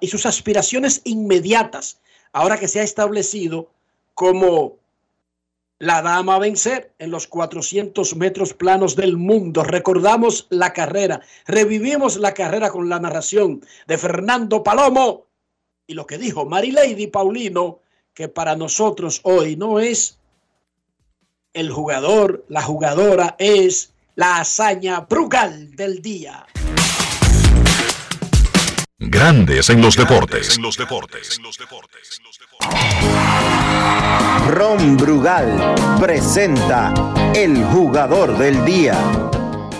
y sus aspiraciones inmediatas, ahora que se ha establecido como la dama a vencer en los 400 metros planos del mundo. Recordamos la carrera, revivimos la carrera con la narración de Fernando Palomo y lo que dijo Marilady Paulino, que para nosotros hoy no es el jugador, la jugadora, es la hazaña brugal del día. Grandes en los deportes. En los deportes. Ron Brugal presenta el jugador del día.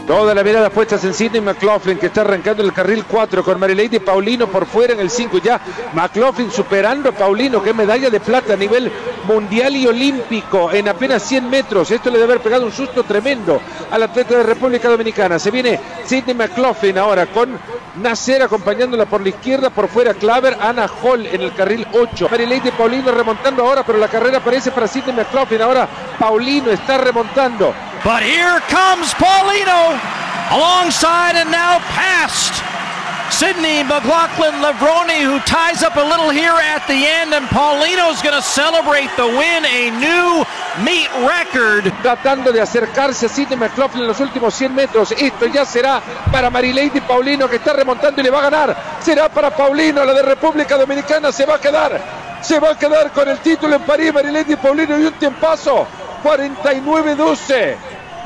Toda la mirada puesta en Sidney McLaughlin que está arrancando el carril 4 con Marilady Paulino por fuera en el 5 ya. McLaughlin superando a Paulino que medalla de plata a nivel mundial y olímpico en apenas 100 metros. Esto le debe haber pegado un susto tremendo al atleta de República Dominicana. Se viene Sidney McLaughlin ahora con Nacer acompañándola por la izquierda, por fuera Claver, Ana Hall en el carril 8. Marilady Paulino remontando ahora, pero la carrera parece para Sidney McLaughlin. Ahora Paulino está remontando. But here comes Paulino alongside and now past Sydney McLaughlin Levroni, who ties up a little here at the end, and Paulino's going to celebrate the win, a new meet record. Tratando de acercarse a Sidney McLaughlin en los últimos 100 metros. Esto ya será para Marilady Paulino, que está remontando y le va a ganar. Será para Paulino, la de República Dominicana se va a quedar. Se va a quedar con el título en París, Marilady Paulino y un tiempazo. 49-12.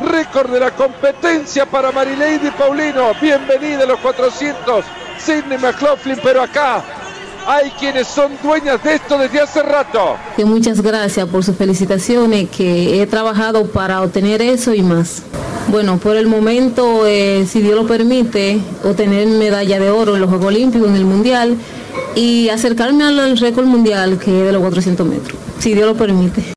Récord de la competencia para Marilady Paulino. Bienvenida a los 400. Sidney McLaughlin, pero acá hay quienes son dueñas de esto desde hace rato. Muchas gracias por sus felicitaciones, que he trabajado para obtener eso y más. Bueno, por el momento, eh, si Dios lo permite, obtener medalla de oro en los Juegos Olímpicos, en el Mundial, y acercarme al récord mundial que es de los 400 metros, si Dios lo permite.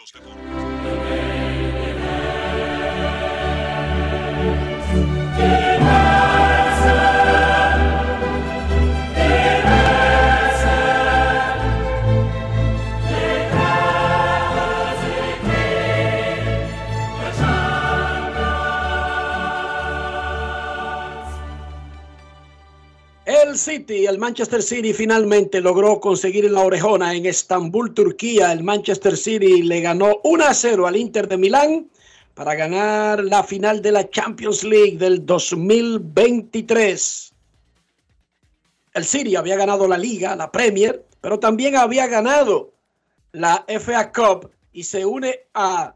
El City, el Manchester City finalmente logró conseguir la orejona en Estambul, Turquía. El Manchester City le ganó 1 a 0 al Inter de Milán para ganar la final de la Champions League del 2023. El City había ganado la Liga, la Premier, pero también había ganado la FA Cup y se une a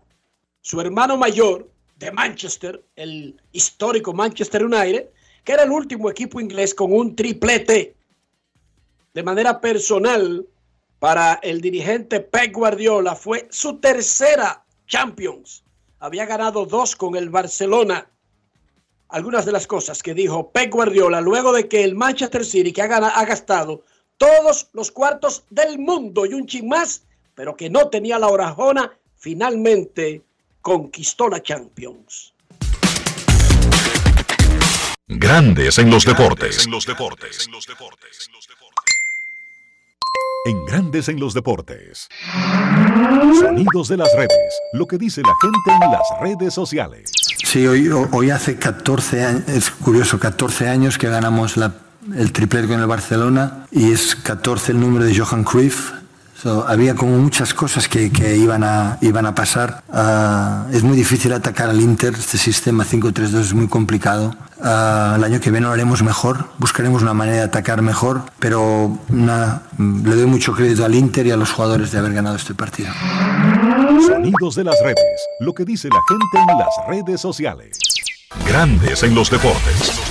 su hermano mayor de Manchester, el histórico Manchester United, que era el último equipo inglés con un triplete. De manera personal, para el dirigente Pep Guardiola fue su tercera Champions. Había ganado dos con el Barcelona. Algunas de las cosas que dijo Pep Guardiola luego de que el Manchester City, que ha, ha gastado todos los cuartos del mundo y un chin más, pero que no tenía la orajona, finalmente conquistó la Champions. Grandes en los deportes. En los deportes. En Grandes en los deportes. Sonidos de las redes. Lo que dice la gente en las redes sociales. Sí, hoy, hoy hace 14 años, es curioso, 14 años que ganamos el triplete con el Barcelona y es 14 el número de Johan Cruyff había como muchas cosas que, iban, a, iban a pasar. Ah, es muy difícil atacar al Inter, este sistema 5-3-2 es muy complicado. Ah, el año que viene lo haremos mejor, buscaremos una manera de atacar mejor, pero le doy mucho crédito al Inter y a los jugadores de haber ganado este partido. Sonidos de las redes, lo que dice la gente en las redes sociales. Grandes en los deportes.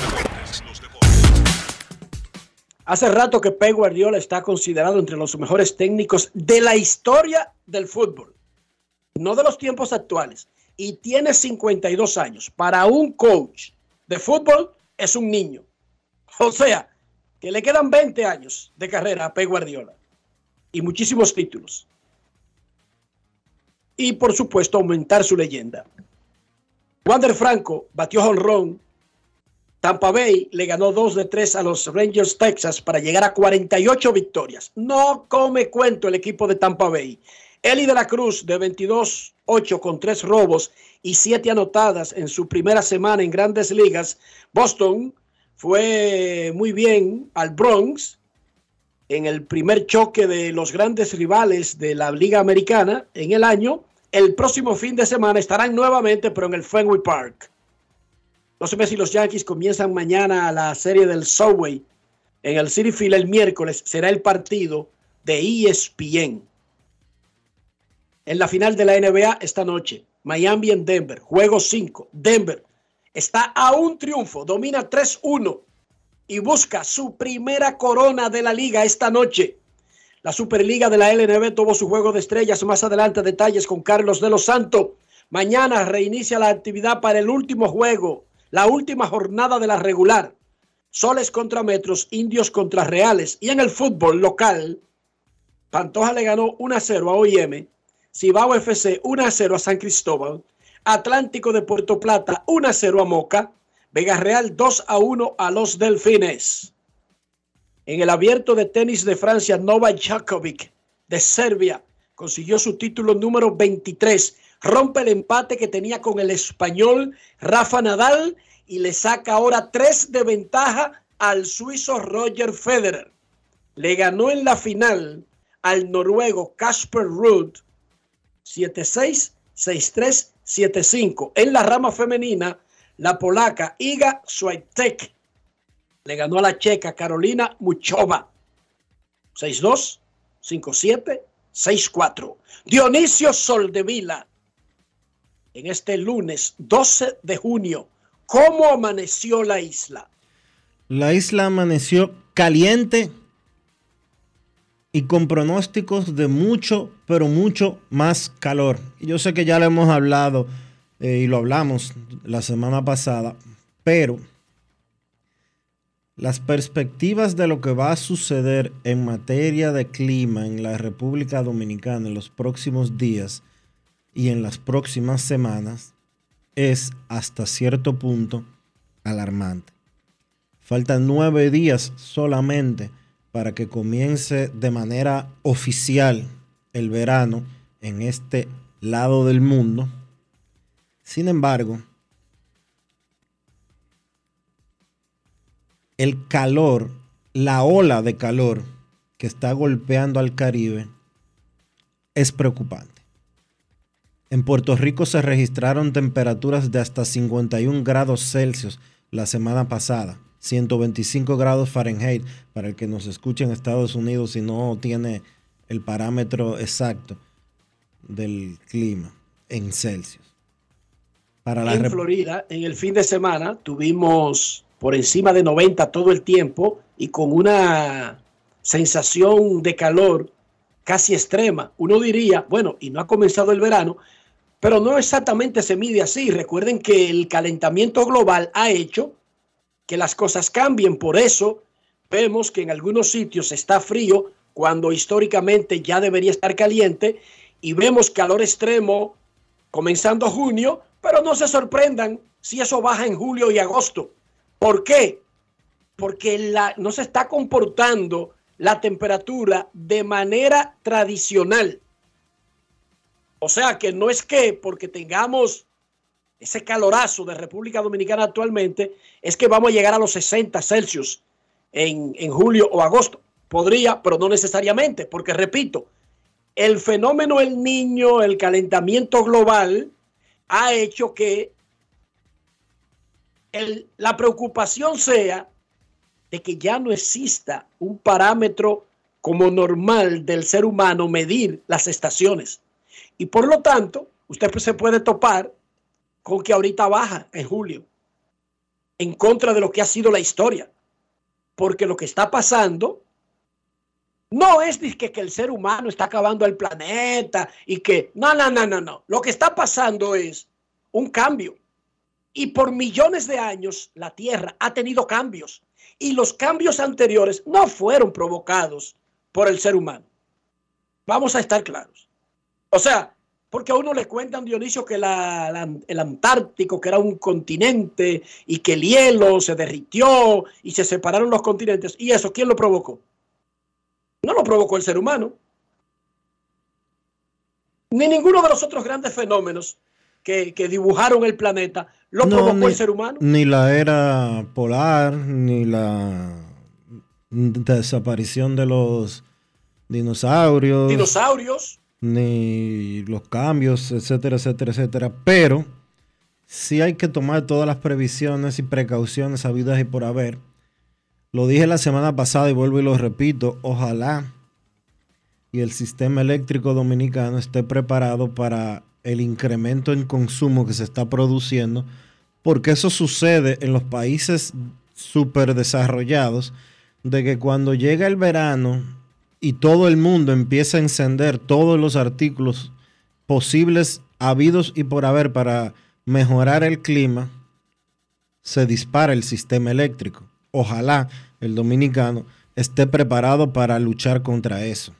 Hace rato que Pep Guardiola está considerado entre los mejores técnicos de la historia del fútbol, no de los tiempos actuales, y tiene 52 años. Para un coach de fútbol es un niño. O sea, que le quedan 20 años de carrera a Pep Guardiola y muchísimos títulos. Y por supuesto aumentar su leyenda. Wander Franco batió honrón Tampa Bay le ganó 2 de 3 a los Rangers Texas para llegar a 48 victorias. No come cuento el equipo de Tampa Bay. Eli de la Cruz de 22-8 con 3 robos y 7 anotadas en su primera semana en grandes ligas. Boston fue muy bien al Bronx en el primer choque de los grandes rivales de la Liga Americana en el año. El próximo fin de semana estarán nuevamente, pero en el Fenway Park. No sé si los Yankees comienzan mañana la serie del Subway en el City Field el miércoles. Será el partido de ESPN. En la final de la NBA esta noche, Miami en Denver, juego 5. Denver está a un triunfo, domina 3-1 y busca su primera corona de la liga esta noche. La Superliga de la LNB tuvo su juego de estrellas. Más adelante detalles con Carlos de los Santos. Mañana reinicia la actividad para el último juego, la última jornada de la regular. Soles contra Metros, Indios contra Reales. Y en el fútbol local, Pantoja le ganó 1 0 a OIM, Cibao FC 1 0 a San Cristóbal, Atlántico de Puerto Plata 1 0 a Moca, Vega Real 2 a 1 a los Delfines. En el abierto de tenis de Francia, Novak Djokovic de Serbia consiguió su título número 23. Rompe el empate que tenía con el español Rafa Nadal y le saca ahora tres de ventaja al suizo Roger Federer. Le ganó en la final al noruego Casper Ruud 7-6, 6-3, 7-5. En la rama femenina, la polaca Iga Swiatek le ganó a la checa Carolina Muchova 6-2, 5-7, 6-4. Dionisio Soldevila en este lunes 12 de junio. ¿Cómo amaneció la isla? La isla amaneció caliente y con pronósticos de mucho, pero mucho más calor. Yo sé que ya lo hemos hablado eh, y lo hablamos la semana pasada, pero las perspectivas de lo que va a suceder en materia de clima en la República Dominicana en los próximos días y en las próximas semanas es hasta cierto punto alarmante. Faltan nueve días solamente para que comience de manera oficial el verano en este lado del mundo. Sin embargo, el calor, la ola de calor que está golpeando al Caribe es preocupante. En Puerto Rico se registraron temperaturas de hasta 51 grados Celsius la semana pasada, 125 grados Fahrenheit, para el que nos escuche en Estados Unidos y no tiene el parámetro exacto del clima en Celsius. Para la en Florida, en el fin de semana, tuvimos por encima de 90 todo el tiempo y con una sensación de calor casi extrema. Uno diría, bueno, y no ha comenzado el verano, pero no exactamente se mide así. Recuerden que el calentamiento global ha hecho que las cosas cambien. Por eso vemos que en algunos sitios está frío cuando históricamente ya debería estar caliente y vemos calor extremo comenzando junio, pero no se sorprendan si eso baja en julio y agosto. ¿Por qué? Porque no se está comportando la temperatura de manera tradicional. O sea que no es que porque tengamos ese calorazo de República Dominicana actualmente, es que vamos a llegar a los 60 Celsius en, en julio o agosto. Podría, pero no necesariamente, porque repito, el fenómeno el niño, el calentamiento global, ha hecho que la preocupación sea de que ya no exista un parámetro como normal del ser humano medir las estaciones. Y por lo tanto, usted se puede topar con que ahorita baja en julio, en contra de lo que ha sido la historia. Porque lo que está pasando no es que, que el ser humano está acabando el planeta y que, no, no, no, no, no. Lo que está pasando es un cambio. Y por millones de años la Tierra ha tenido cambios. Y los cambios anteriores no fueron provocados por el ser humano. Vamos a estar claros. O sea, Porque a uno le cuentan, Dionisio, que la, la, el Antártico, que era un continente y que el hielo se derritió y se separaron los continentes. ¿Y eso quién lo provocó? No lo provocó el ser humano. Ni ninguno de los otros grandes fenómenos que, que dibujaron el planeta lo No, provocó ni- el ser humano. Ni la era polar, ni la desaparición de los dinosaurios, Dinosaurios. Ni los cambios, etcétera, etcétera, etcétera. Pero sí hay que tomar todas las previsiones y precauciones habidas y por haber. Lo dije la semana pasada y vuelvo y lo repito, ojalá y el sistema eléctrico dominicano esté preparado para el incremento en consumo que se está produciendo, porque eso sucede en los países súper desarrollados, de que cuando llega el verano y todo el mundo empieza a encender todos los artículos posibles, habidos y por haber para mejorar el clima, se dispara el sistema eléctrico. Ojalá el dominicano esté preparado para luchar contra eso.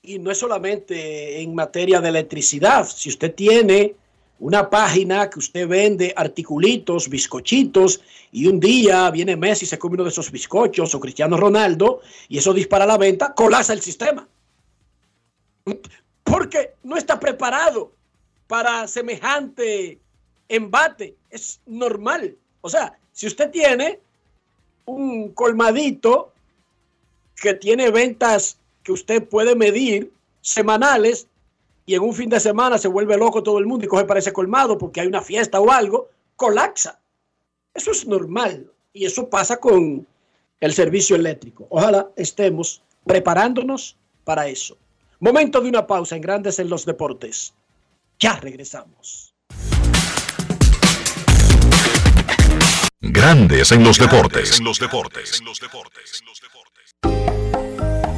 Y no es solamente en materia de electricidad. Si usted tiene una página que usted vende articulitos, bizcochitos, y un día viene Messi se come uno de esos bizcochos o Cristiano Ronaldo, y eso dispara la venta, colapsa el sistema. Porque no está preparado para semejante embate. Es normal. O sea, si usted tiene un colmadito que tiene ventas que usted puede medir semanales y en un fin de semana se vuelve loco todo el mundo y coge para ese colmado porque hay una fiesta o algo, colapsa. Eso es normal y eso pasa con el servicio eléctrico. Ojalá estemos preparándonos para eso. Momento de una pausa en Grandes en los Deportes. Ya regresamos. Grandes en los deportes. En los deportes.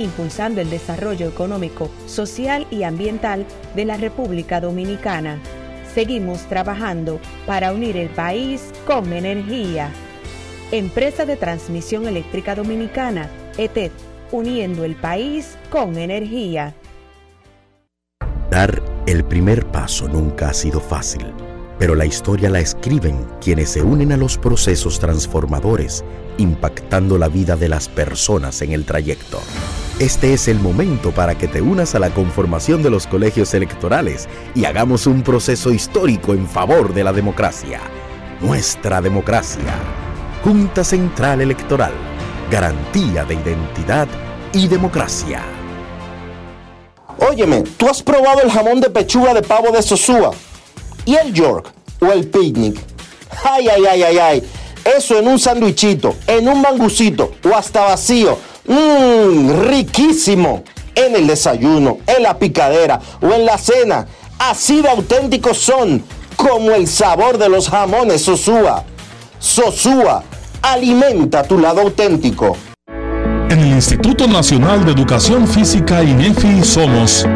impulsando el desarrollo económico, social y ambiental de la República Dominicana. Seguimos trabajando para unir el país con energía. Empresa de Transmisión Eléctrica Dominicana, ETED, uniendo el país con energía. Dar el primer paso nunca ha sido fácil, pero la historia la escriben quienes se unen a los procesos transformadores, impactando la vida de las personas en el trayecto. Este es el momento para que te unas a la conformación de los colegios electorales y hagamos un proceso histórico en favor de la democracia. Nuestra democracia. Junta Central Electoral. Garantía de identidad y democracia. Óyeme, ¿tú has probado el jamón de pechuga de pavo de Sosúa? ¿Y el York? ¿O el picnic? Ay, ay, ay, ay, ay. Eso en un sandwichito, en un mangucito o hasta vacío. Mmm, riquísimo. En el desayuno, en la picadera o en la cena. Así de auténticos son, como el sabor de los jamones Sosúa. Sosúa, alimenta tu lado auténtico. En el Instituto Nacional de Educación Física INEFI somos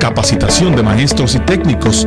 capacitación de maestros y técnicos,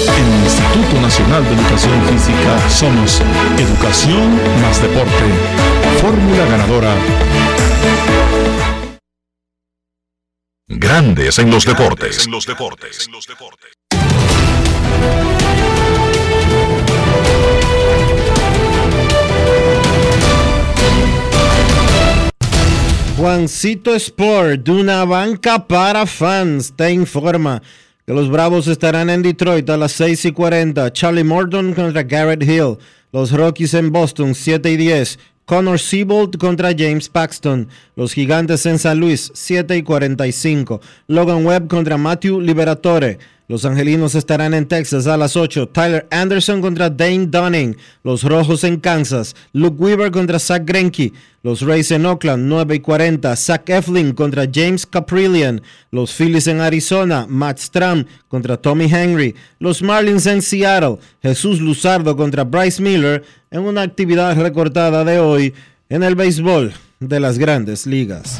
En el Instituto Nacional de Educación Física somos Educación más Deporte. Fórmula ganadora. Grandes en los deportes. Juancito Sport, de una banca para fans, te informa los Bravos estarán en Detroit a las 6 y 40. Charlie Morton contra Garrett Hill. Los Rockies en Boston, 7 y 10. Connor Siebold contra James Paxton. Los Gigantes en San Luis, 7 y 45. Logan Webb contra Matthew Liberatore. Los Angelinos estarán en Texas a las 8. Tyler Anderson contra Dane Dunning. Los Rojos en Kansas. Luke Weaver contra Zach Greinke. Los Rays en Oakland 9 y 40. Zach Eflin contra James Caprillion. Los Phillies en Arizona. Matt Stram contra Tommy Henry. Los Marlins en Seattle. Jesús Luzardo contra Bryce Miller en una actividad recortada de hoy en el béisbol de las grandes ligas.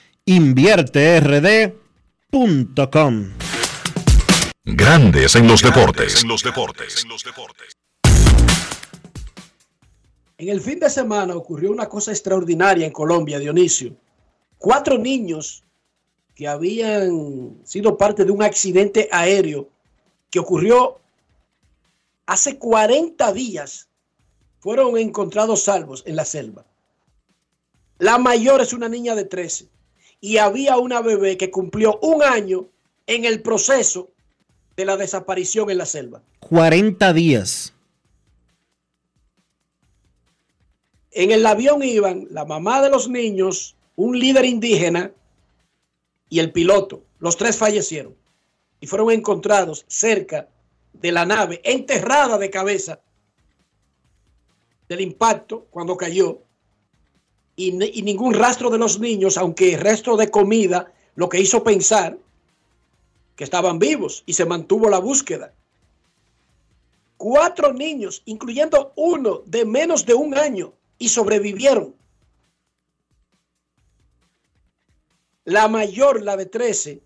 InvierteRD.com Grandes en los deportes. En el fin de semana ocurrió una cosa extraordinaria en Colombia, Dionisio. Cuatro niños que habían sido parte de un accidente aéreo que ocurrió hace 40 días fueron encontrados salvos en la selva. La mayor es una niña de 13 y había una bebé que cumplió un año en el proceso de la desaparición en la selva. 40 días. En el avión iban la mamá de los niños, un líder indígena y el piloto. Los tres fallecieron y fueron encontrados cerca de la nave, enterrada de cabeza del impacto cuando cayó y, ningún rastro de los niños, aunque resto de comida lo que hizo pensar que estaban vivos y se mantuvo la búsqueda. Cuatro niños, incluyendo uno de menos de un año, y sobrevivieron. La mayor, la de 13,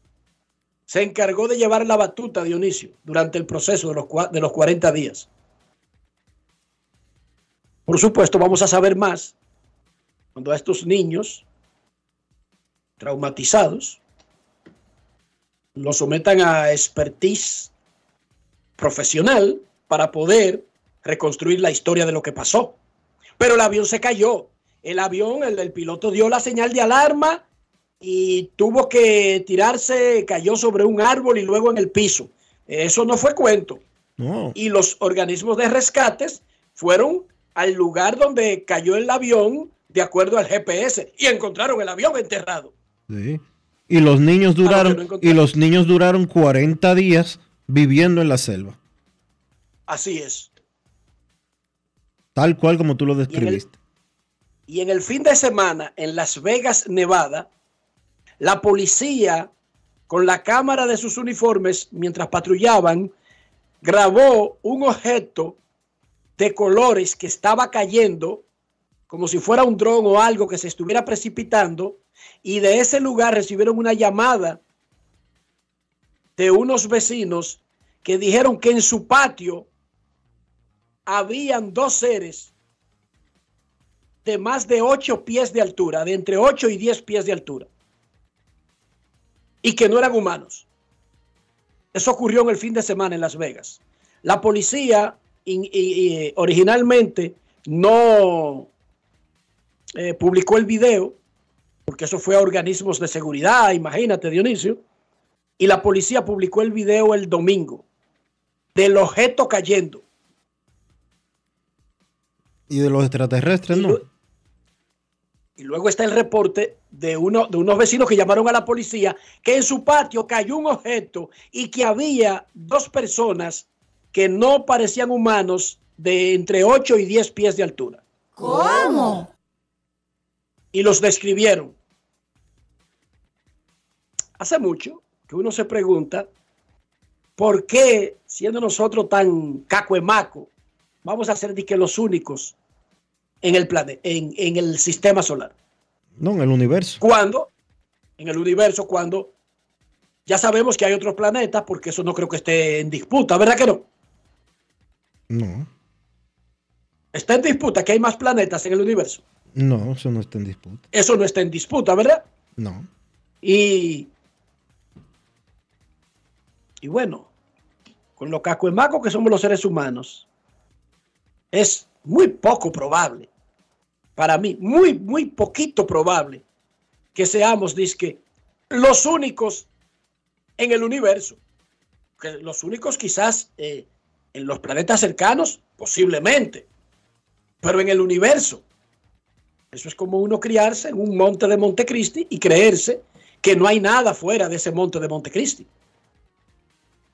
se encargó de llevar la batuta, Dionisio, durante el proceso de los, de los 40 días. Por supuesto, vamos a saber más cuando a estos niños traumatizados los sometan a expertise profesional para poder reconstruir la historia de lo que pasó. Pero el avión se cayó. El avión, el, el piloto dio la señal de alarma y tuvo que tirarse, cayó sobre un árbol y luego en el piso. Eso no fue cuento. Y los organismos de rescates fueron al lugar donde cayó el avión de acuerdo al GPS y encontraron el avión enterrado. Sí. Y los niños duraron y los niños duraron 40 días viviendo en la selva. Así es. Tal cual como tú lo describiste. y en el fin de semana en Las Vegas, Nevada, la policía con la cámara de sus uniformes mientras patrullaban grabó un objeto de colores que estaba cayendo como si fuera un dron o algo que se estuviera precipitando y de ese lugar recibieron una llamada de unos vecinos que dijeron que en su patio habían dos seres de más de 8 pies de altura, de entre 8 y 10 pies de altura, y que no eran humanos. Eso ocurrió en el fin de semana en Las Vegas. La policía originalmente no eh, publicó el video, porque eso fue a organismos de seguridad, imagínate Dionisio, y la policía publicó el video el domingo del objeto cayendo. Y de los extraterrestres, ¿no? Y luego está el reporte de, uno, de unos vecinos que llamaron a la policía que en su patio cayó un objeto y que había dos personas que no parecían humanos de entre 8 y 10 pies de altura. ¿Cómo? Y los describieron. Hace mucho que uno se pregunta por qué, siendo nosotros tan cacuemaco, vamos a ser de que los únicos en el planeta, en, en, el sistema solar. No, en el universo. ¿Cuándo? En el universo, cuando ya sabemos que hay otros planetas, porque eso no creo que esté en disputa, ¿verdad que no? No. ¿Está en disputa que hay más planetas en el universo? No, eso no está en disputa. Eso no está en disputa, ¿verdad? No. Y, y bueno, con lo cacuemaco que somos los seres humanos, es muy poco probable para mí, muy, muy poquito probable que seamos, disque, los únicos en el universo. Que los únicos quizás eh, en los planetas cercanos, posiblemente, pero en el universo. Eso es como uno criarse en un monte de Montecristi y creerse que no hay nada fuera de ese monte de Montecristi.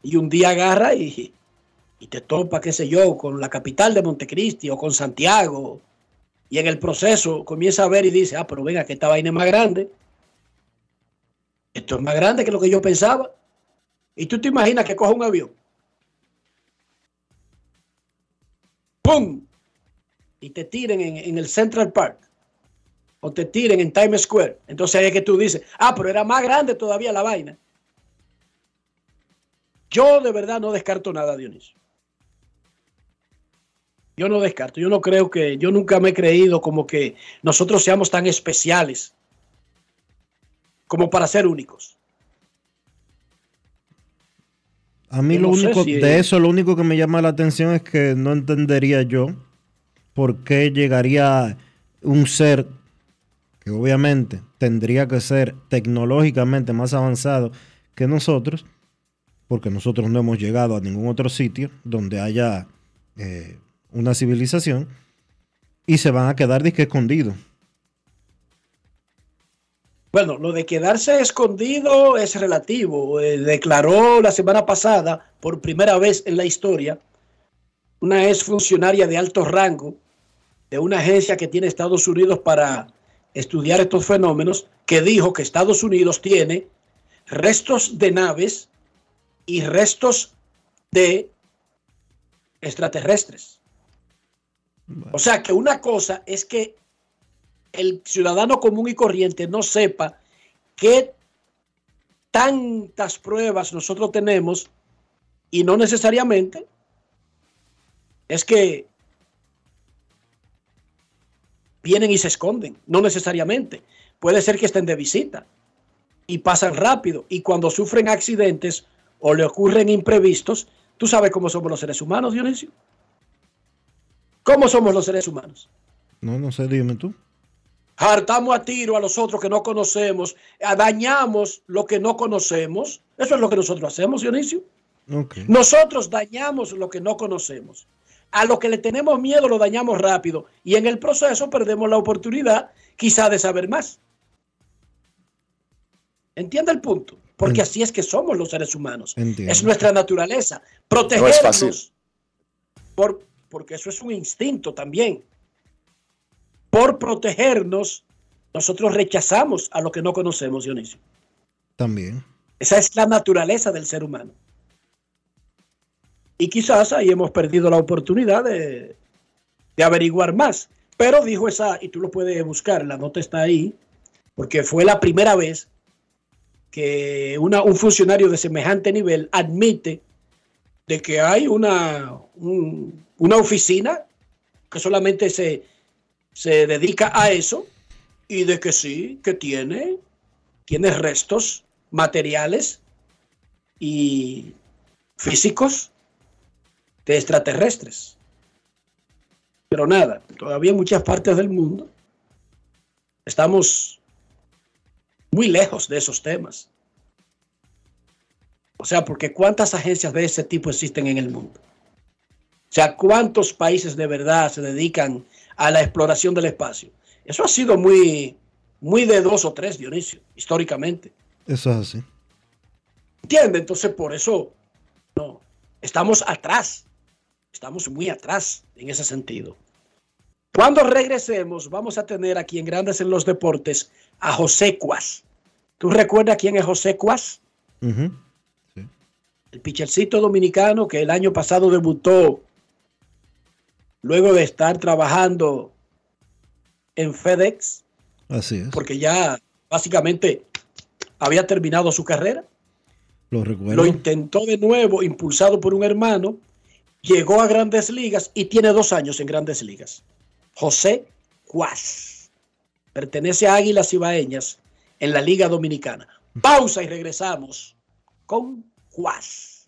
Y un día agarra y, te topa, qué sé yo, con la capital de Montecristi o con Santiago y en el proceso comienza a ver y dice, ah, pero venga, que esta vaina es más grande. Esto es más grande que lo que yo pensaba. Y tú te imaginas que coja un avión. ¡Pum! Y te tiren en, el Central Park. O te tiren en Times Square. Entonces ahí es que tú dices, ah, pero era más grande todavía la vaina. Yo de verdad no descarto nada, Dionisio. Yo no descarto, yo no creo que, yo nunca me he creído como que nosotros seamos tan especiales como para ser únicos. A mí lo único, de eso lo único que me llama la atención es que no entendería yo por qué llegaría un ser que obviamente tendría que ser tecnológicamente más avanzado que nosotros, porque nosotros no hemos llegado a ningún otro sitio donde haya eh, una civilización y se van a quedar disque escondidos. Bueno, lo de quedarse escondido es relativo. Eh, declaró la semana pasada, por primera vez en la historia, una ex funcionaria de alto rango de una agencia que tiene Estados Unidos para estudiar estos fenómenos, que dijo que Estados Unidos tiene restos de naves y restos de extraterrestres. O sea que una cosa es que el ciudadano común y corriente no sepa qué tantas pruebas nosotros tenemos y no necesariamente es que vienen y se esconden, no necesariamente. Puede ser que estén de visita y pasan rápido y cuando sufren accidentes o le ocurren imprevistos, tú sabes cómo somos los seres humanos, Dionisio. ¿Cómo somos los seres humanos? No, no sé, dime tú. Hartamos a tiro a los otros que no conocemos, dañamos lo que no conocemos. Eso es lo que nosotros hacemos, Dionisio. Nosotros dañamos lo que no conocemos. A lo que le tenemos miedo lo dañamos rápido y en el proceso perdemos la oportunidad quizá de saber más. ¿Entiende el punto? Porque así es que somos los seres humanos. Es nuestra naturaleza. Protegernos por, porque eso es un instinto también. Por protegernos, nosotros rechazamos a lo que no conocemos, Dionisio. También. Esa es la naturaleza del ser humano. Y quizás ahí hemos perdido la oportunidad de, de averiguar más. Pero dijo esa, y tú lo puedes buscar, la nota está ahí, porque fue la primera vez que una, un funcionario de semejante nivel admite de que hay una, un- una oficina que solamente se, se dedica a eso y de que sí, que tiene, tiene restos materiales y físicos de extraterrestres. Pero nada, todavía en muchas partes del mundo estamos muy lejos de esos temas. O sea, porque ¿cuántas agencias de ese tipo existen en el mundo? O sea, ¿cuántos países de verdad se dedican a la exploración del espacio? Eso ha sido muy, muy de dos o tres, Dionisio, históricamente. Eso es así. ¿Entiende? Entonces, por eso, no, estamos atrás. Estamos muy atrás en ese sentido. Cuando regresemos, vamos a tener aquí en Grandes en los Deportes a José Cuas. ¿Tú recuerdas quién es José Cuas? El pitchercito dominicano que el año pasado debutó luego de estar trabajando en FedEx, Así es. porque ya básicamente había terminado su carrera. Lo recuerdo. Lo intentó de nuevo, impulsado por un hermano, llegó a grandes ligas y tiene dos años en grandes ligas. José Cuas. Pertenece a Águilas Ibaeñas en la Liga Dominicana. Pausa y regresamos con Cuas.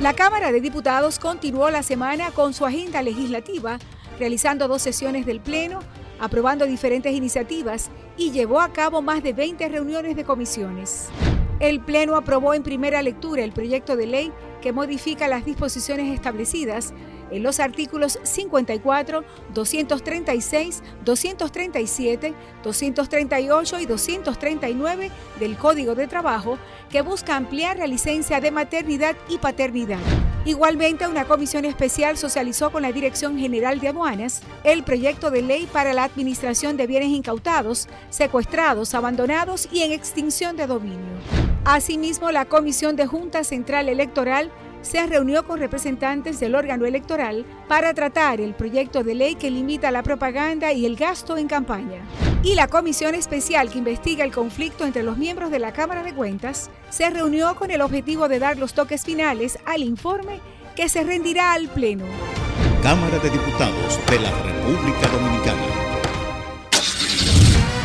La Cámara de Diputados continuó la semana con su agenda legislativa, realizando dos sesiones del Pleno, aprobando diferentes iniciativas y llevó a cabo más de 20 reuniones de comisiones. El Pleno aprobó en primera lectura el proyecto de ley que modifica las disposiciones establecidas en los artículos 54, 236, 237, 238 y 239 del Código de Trabajo que busca ampliar la licencia de maternidad y paternidad. Igualmente, una comisión especial socializó con la Dirección General de Aduanas el proyecto de ley para la administración de bienes incautados, secuestrados, abandonados y en extinción de dominio. Asimismo, la Comisión de Junta Central Electoral se reunió con representantes del órgano electoral para tratar el proyecto de ley que limita la propaganda y el gasto en campaña. Y la comisión especial que investiga el conflicto entre los miembros de la Cámara de Cuentas se reunió con el objetivo de dar los toques finales al informe que se rendirá al Pleno. Cámara de Diputados de la República Dominicana.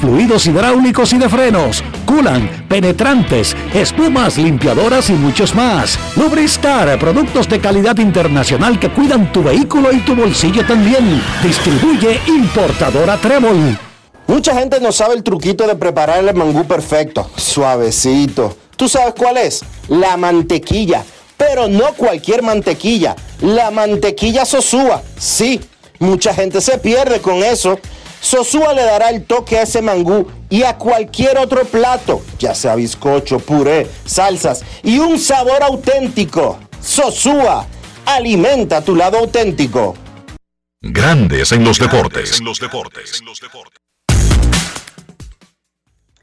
fluidos hidráulicos y de frenos, culan, penetrantes, espumas, limpiadoras y muchos más. Lubristar, productos de calidad internacional que cuidan tu vehículo y tu bolsillo también. Distribuye importadora Trébol. Mucha gente no sabe el truquito de preparar el mangú perfecto, suavecito. ¿Tú sabes cuál es? La mantequilla. Pero no cualquier mantequilla, la mantequilla sosúa. Sí, mucha gente se pierde con eso. Sosúa le dará el toque a ese mangú y a cualquier otro plato, ya sea bizcocho, puré, salsas y un sabor auténtico. Sosúa, alimenta tu lado auténtico. Grandes en los deportes.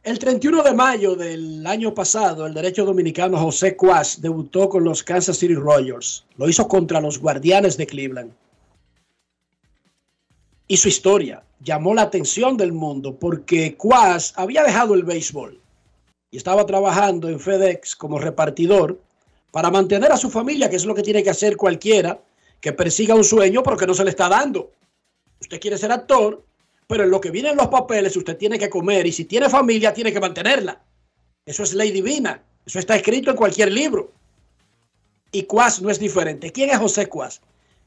El 31 de mayo del año pasado, el derecho dominicano José Cuas debutó con los Kansas City Royals. Lo hizo contra los Guardianes de Cleveland. Y su historia llamó la atención del mundo porque Cuas había dejado el béisbol y estaba trabajando en FedEx como repartidor para mantener a su familia, que es lo que tiene que hacer cualquiera que persiga un sueño porque no se le está dando. Usted quiere ser actor, pero en lo que vienen los papeles usted tiene que comer y si tiene familia tiene que mantenerla. Eso es ley divina. Eso está escrito en cualquier libro. Y Cuas no es diferente. ¿Quién es José Cuas?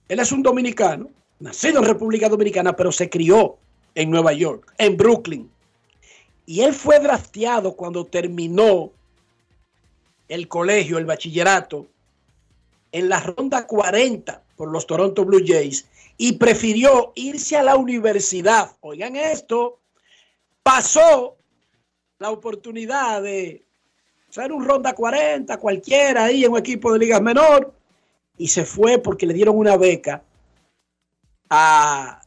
Él es un dominicano, nacido en República Dominicana, pero se crió en Nueva York, en Brooklyn. Y él fue drafteado cuando terminó el colegio, el bachillerato, en la ronda 40 por los Toronto Blue Jays y prefirió irse a la universidad. Oigan esto, pasó la oportunidad de ser un ronda 40, cualquiera ahí en un equipo de ligas menor, y se fue porque le dieron una beca a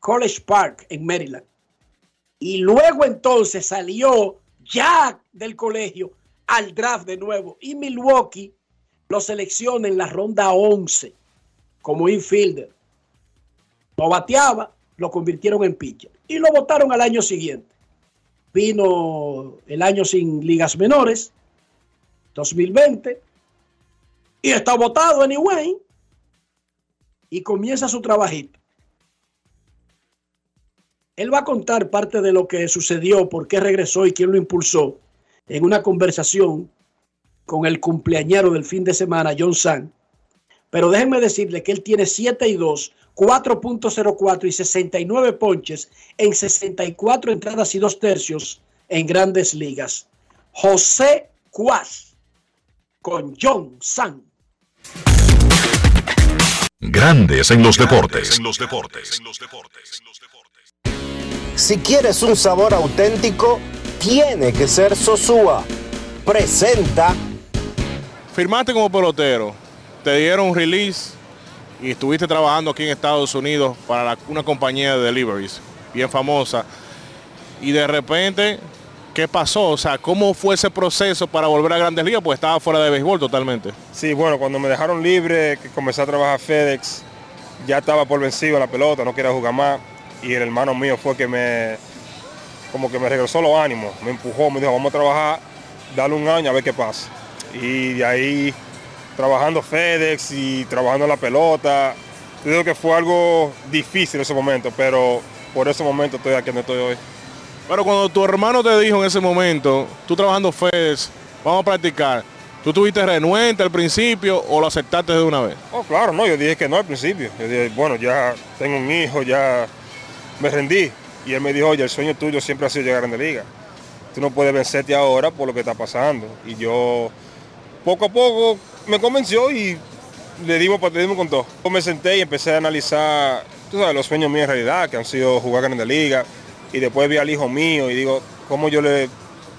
College Park en Maryland. Y luego entonces salió ya del colegio al draft de nuevo. Y Milwaukee lo selecciona en la ronda 11 como infielder. No bateaba, lo convirtieron en pitcher. Y lo votaron al año siguiente. Vino el año sin ligas menores, 2020. Y está votado anyway. Y comienza su trabajito. Él va a contar parte de lo que sucedió, por qué regresó y quién lo impulsó en una conversación con el cumpleañero del fin de semana, John San. Pero déjenme decirle que él tiene 7 y 2, 4.04 y 69 ponches en 64 entradas y 2 tercios en grandes ligas. José Cuas con John San. Grandes en los deportes. Si quieres un sabor auténtico, tiene que ser Sosúa. Presenta. Firmaste como pelotero, te dieron un release y estuviste trabajando aquí en Estados Unidos para la- una compañía de deliveries bien famosa. Y de repente, ¿qué pasó? O sea, ¿cómo fue ese proceso para volver a Grandes Ligas? Pues estaba fuera de béisbol totalmente. Sí, bueno, cuando me dejaron libre, que comencé a trabajar FedEx, ya estaba por vencido en la pelota, no quería jugar más. Y el hermano mío fue que me, como que me regresó los ánimos, me empujó, me dijo, vamos a trabajar, dale un año a ver qué pasa. Y de ahí, trabajando FedEx y trabajando la pelota, digo que fue algo difícil ese momento, pero por ese momento estoy aquí donde estoy hoy. Pero cuando tu hermano te dijo en ese momento, tú trabajando FedEx, vamos a practicar, ¿tú tuviste renuente al principio o lo aceptaste de una vez? Oh, claro, no, yo dije que no al principio. Yo dije, bueno, ya tengo un hijo, ya me rendí. Y él me dijo, oye, el sueño tuyo siempre ha sido llegar a Grande Liga. Tú no puedes vencerte ahora por lo que está pasando. Y yo, poco a poco, me convenció y le dimos, le dimos con todo. Yo me senté y empecé a analizar, tú sabes, los sueños míos en realidad, que han sido jugar Grande Liga. Y después vi al hijo mío y digo, ¿cómo yo le,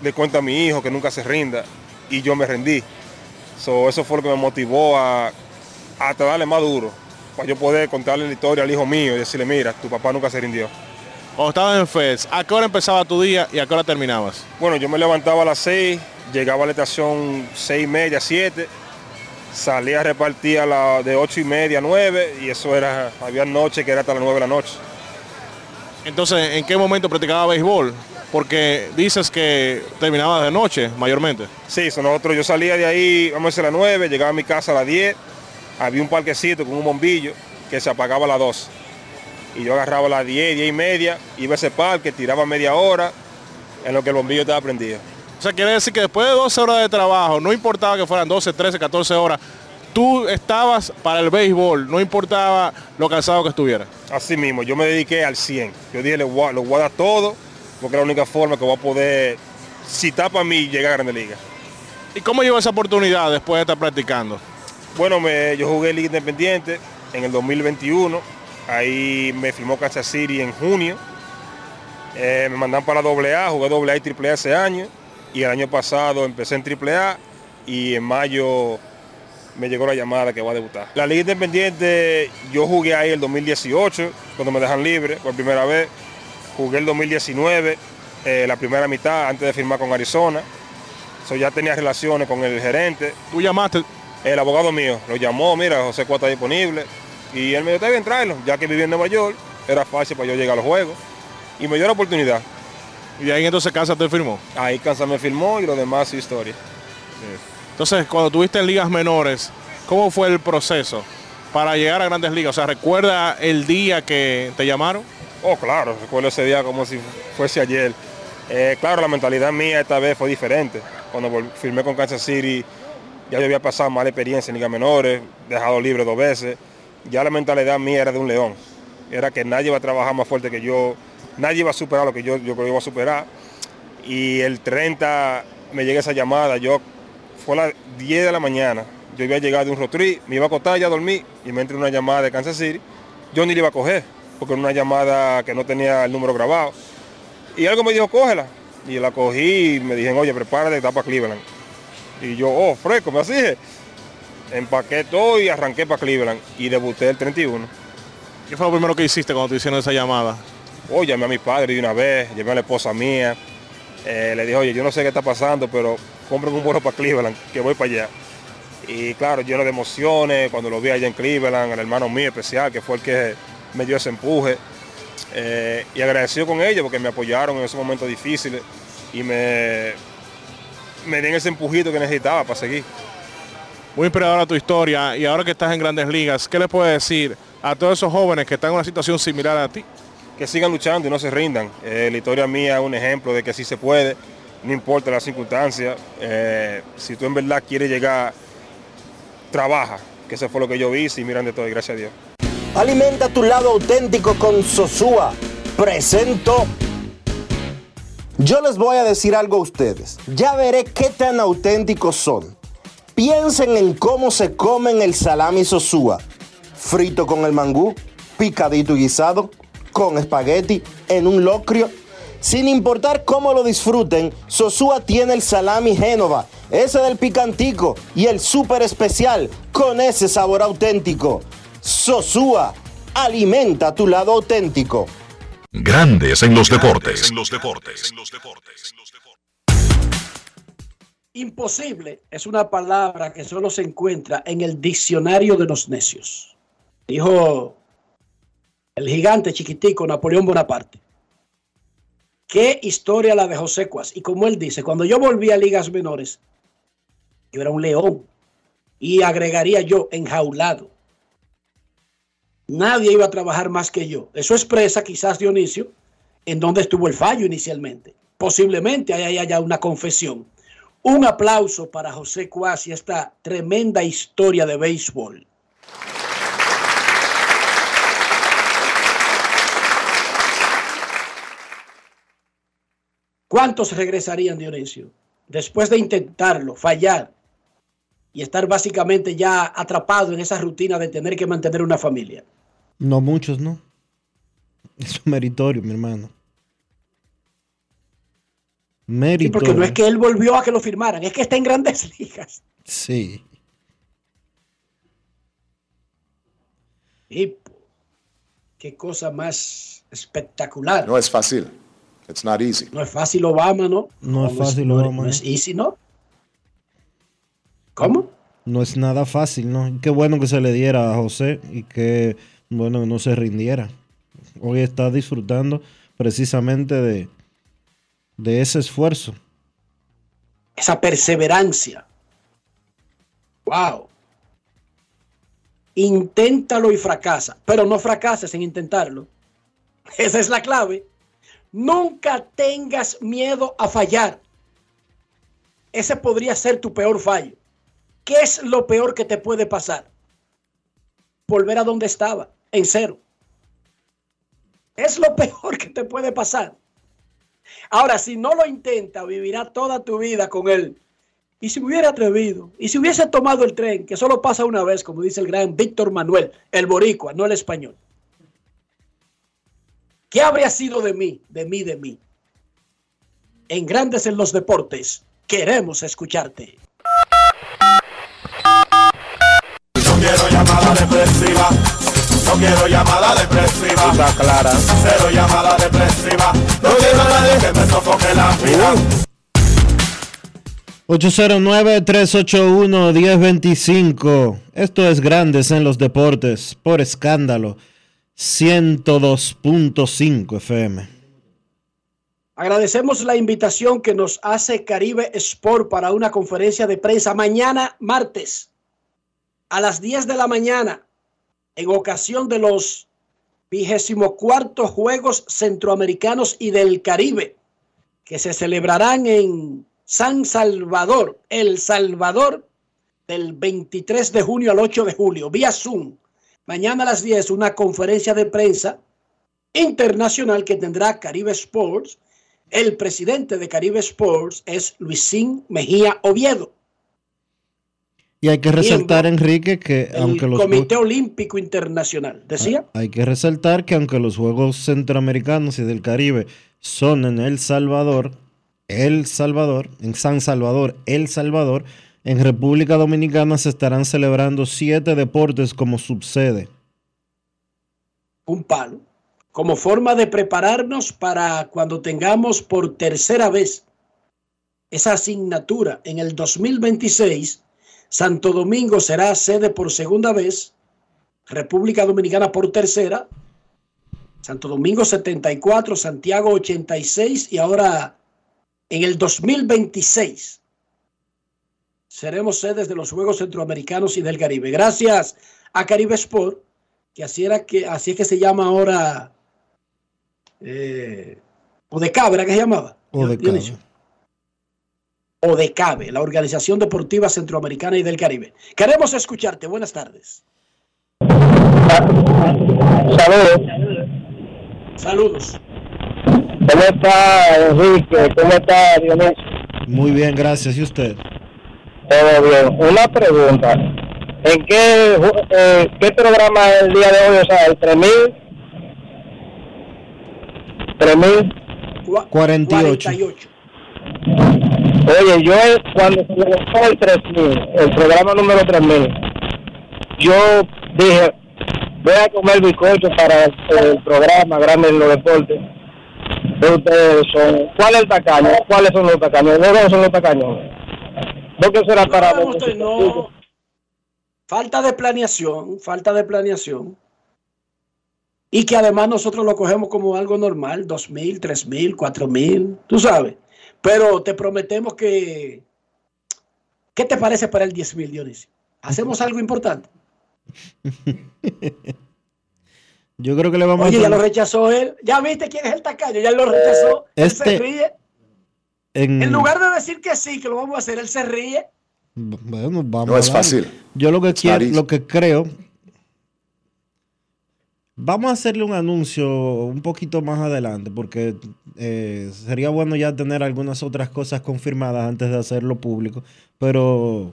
le cuento a mi hijo que nunca se rinda? Y yo me rendí. So, eso fue lo que me motivó a, a darle más duro, para yo poder contarle la historia al hijo mío y decirle, mira, tu papá nunca se rindió. Cuando estabas en FedEx, ¿a qué hora empezaba tu día y a qué hora terminabas? Bueno, yo me levantaba a las 6, llegaba a la estación 6 y media, 7, salía a repartir a la de 8 y media, 9, y eso era, había noche que era hasta las 9 de la noche. Entonces, ¿en qué momento practicaba béisbol? Porque dices que terminaba de noche, mayormente. Sí, so nosotros, yo salía de ahí, vamos a decir a las 9, llegaba a mi casa a las 10, había un parquecito con un bombillo que se apagaba a las 12. Y yo agarraba a las 10, 10 y media, iba a ese parque, tiraba media hora, en lo que el bombillo estaba prendido. O sea, quiere decir que después de 12 horas de trabajo, no importaba que fueran 12, 13, 14 horas, tú estabas para el béisbol, no importaba lo cansado que estuviera. Así mismo, yo me dediqué al 100. Yo dije, voy lo voy a dar todo, porque es la única forma que voy a poder, si está para mí, llegar a Grande Liga. ¿Y cómo llegó esa oportunidad después de estar practicando? Bueno, me- yo jugué Liga Independiente en el 2021. Ahí me firmó Kansas City en junio. Eh, me mandan para AA, jugué AA y AAA ese año. Y el año pasado empecé en AAA y en mayo me llegó la llamada que va a debutar. La Liga Independiente, yo jugué ahí el 2018, cuando me dejan libre por primera vez. Jugué el 2019, eh, la primera mitad, antes de firmar con Arizona. So, ya tenía relaciones con el gerente. ¿Tú llamaste? El abogado mío lo llamó, mira, José está disponible. Y él me dijo, está bien, tráelo. Ya que vivía en Nueva York, era fácil para yo llegar a los juegos. Y me dio la oportunidad. ¿Y ahí entonces Kansas te firmó? Ahí Kansas me firmó y lo demás su historia. Entonces, cuando tuviste en ligas menores, ¿cómo fue el proceso para llegar a grandes ligas? O sea, ¿recuerda el día que te llamaron? Oh, claro, recuerdo ese día como si fuese ayer. Eh, claro, la mentalidad mía esta vez fue diferente. Cuando firmé con Kansas City, ya yo había pasado mala experiencia en ligas menores, dejado libre dos veces. Ya la mentalidad mía era de un león. Era que nadie iba a trabajar más fuerte que yo, nadie iba a superar lo que yo, yo iba a superar. Y el 30 me llega esa llamada, yo fue a las 10 de la mañana. Yo había llegado de un rotrí, me iba a acostar, ya dormí y me entró una llamada de Kansas City. Yo ni la iba a coger, porque era una llamada que no tenía el número grabado. Y algo me dijo, cógela. Y la cogí y me dijeron, oye, prepárate, está para Cleveland. Y yo, oh, fresco, me así. Empaqué todo y arranqué para Cleveland y debuté el 31. ¿Qué fue lo primero que hiciste cuando te hicieron esa llamada? Oh, llamé a mi padre de una vez, llamé a la esposa mía. Eh, le dije, oye, yo no sé qué está pasando, pero compren un vuelo para Cleveland, que voy para allá. Y claro, lleno de emociones, cuando lo vi allá en Cleveland, el hermano mío especial, que fue el que me dio ese empuje. Eh, y agradecido con ellos porque me apoyaron en esos momentos difíciles y me, me den ese empujito que necesitaba para seguir. Muy inspiradora tu historia y ahora que estás en grandes ligas, ¿qué le puedes decir a todos esos jóvenes que están en una situación similar a ti? Que sigan luchando y no se rindan. Eh, la historia mía es un ejemplo de que sí se puede, no importa las circunstancias. Eh, si tú en verdad quieres llegar, trabaja, que eso fue lo que yo hice y miran de todo, y gracias a Dios. Alimenta tu lado auténtico con Sosúa. Presento. Yo les voy a decir algo a ustedes. Ya veré qué tan auténticos son. Piensen en cómo se comen el salami Sosúa. Frito con el mangú, picadito y guisado, con espagueti, en un locrio. Sin importar cómo lo disfruten, Sosúa tiene el salami Génova, ese del picantico y el súper especial con ese sabor auténtico. Sosúa, alimenta tu lado auténtico. Grandes en los deportes. En los deportes. Imposible es una palabra que solo se encuentra en el diccionario de los necios. Dijo el gigante chiquitico Napoleón Bonaparte. Qué historia la de José Cuas. Y como él dice, cuando yo volví a ligas menores, yo era un león. Y agregaría yo, enjaulado. Nadie iba a trabajar más que yo. Eso expresa quizás Dionisio en dónde estuvo el fallo inicialmente. Posiblemente ahí haya una confesión. Un aplauso para José Cuas y esta tremenda historia de béisbol. ¿Cuántos regresarían, Dionisio? Después de intentarlo, fallar y estar básicamente ya atrapado en esa rutina de tener que mantener una familia. No muchos, ¿no? Es un meritorio, mi hermano. Sí, porque no es que él volvió a que lo firmaran, es que está en grandes ligas. Sí. Y qué cosa más espectacular. No es fácil. It's not easy. No es fácil Obama, ¿no? No, es fácil no, Obama. No es easy, ¿no? ¿Cómo? No es nada fácil, ¿no? Qué bueno que se le diera a José y que, bueno, no se rindiera. Hoy está disfrutando precisamente de, de ese esfuerzo. Esa perseverancia. Wow. Inténtalo y fracasa, pero no fracases en intentarlo. Esa es la clave. Nunca tengas miedo a fallar. Ese podría ser tu peor fallo. ¿Qué es lo peor que te puede pasar? Volver a donde estaba, en cero. Es lo peor que te puede pasar. Ahora, si no lo intenta, vivirá toda tu vida con él. Y si me hubiera atrevido, y si hubiese tomado el tren, que solo pasa una vez, como dice el gran Víctor Manuel, el boricua, no el español. ¿Qué habría sido de mí, de mí, de mí? En Grandes en los Deportes, queremos escucharte. No quiero llamada depresiva. No quiero llamada depresiva. Está clara. Cero llamada depresiva. No quiero a nadie que me sofoque la vida. 809-381-1025. Esto es Grandes en los Deportes por escándalo 102.5 FM. Agradecemos la invitación que nos hace Caribe Sport para una conferencia de prensa mañana martes a las 10 de la mañana en ocasión de los 24 Juegos Centroamericanos y del Caribe que se celebrarán en San Salvador, El Salvador, del 23 de junio al 8 de julio, vía Zoom. Mañana a las 10 una conferencia de prensa internacional que tendrá Caribe Sports. El presidente de Caribe Sports es Luisín Mejía Oviedo. Y hay que resaltar, Enrique, que El aunque los Comité Olímpico Internacional. ¿Decía? hay que resaltar que aunque los Juegos Centroamericanos y del Caribe son en El Salvador, El Salvador, en San Salvador, El Salvador, en República Dominicana se estarán celebrando siete deportes como subsede. un palo, como forma de prepararnos para cuando tengamos por tercera vez esa asignatura en el 2026, Santo Domingo será sede por segunda vez, República Dominicana por tercera, Santo Domingo 74, Santiago 86 y ahora en el 2026 seremos sedes de los Juegos Centroamericanos y del Caribe. Gracias a Caribe Sport, que así, era que, así es que se llama ahora, eh, Odecabe, ¿era que se llamaba? Odecabe. Dionisio. Odecabe, la Organización Deportiva Centroamericana y del Caribe. Queremos escucharte. Buenas tardes. Saludos. Saludos. ¿Cómo está Enrique? ¿Cómo está Dionisio? Muy bien, gracias. ¿Y usted? Todo bien. Una pregunta. ¿En qué, eh, qué programa es el día de hoy? O sea, el 3000. 3000. 48. Oye, yo eh, cuando se lanzó el 3000, el programa número 3000, yo dije, voy a comer bizcocho para el, programa grande en los deportes. De ustedes son, ¿cuál es el tacaño? ¿Cuáles son los tacaños? ¿Dónde son los tacaños? ¿Por qué será para No, usted no. Falta de planeación, falta de planeación. Y que además nosotros lo cogemos como algo normal, dos mil, tres mil, cuatro mil, tú sabes. Pero te prometemos que... ¿Qué te parece para el 10 mil, Dionisio? ¿Hacemos algo importante? Yo creo que le vamos Oye, a ya lo rechazó él. Ya viste quién es el tacaño, ya lo rechazó. Él se Este- ríe. En, En lugar de decir que sí, que lo vamos a hacer, él se ríe. Bueno, vamos No es a fácil. Yo lo que It's quiero, not easy. lo que creo, vamos a hacerle un anuncio un poquito más adelante, porque eh, sería bueno ya tener algunas otras cosas confirmadas antes de hacerlo público. Pero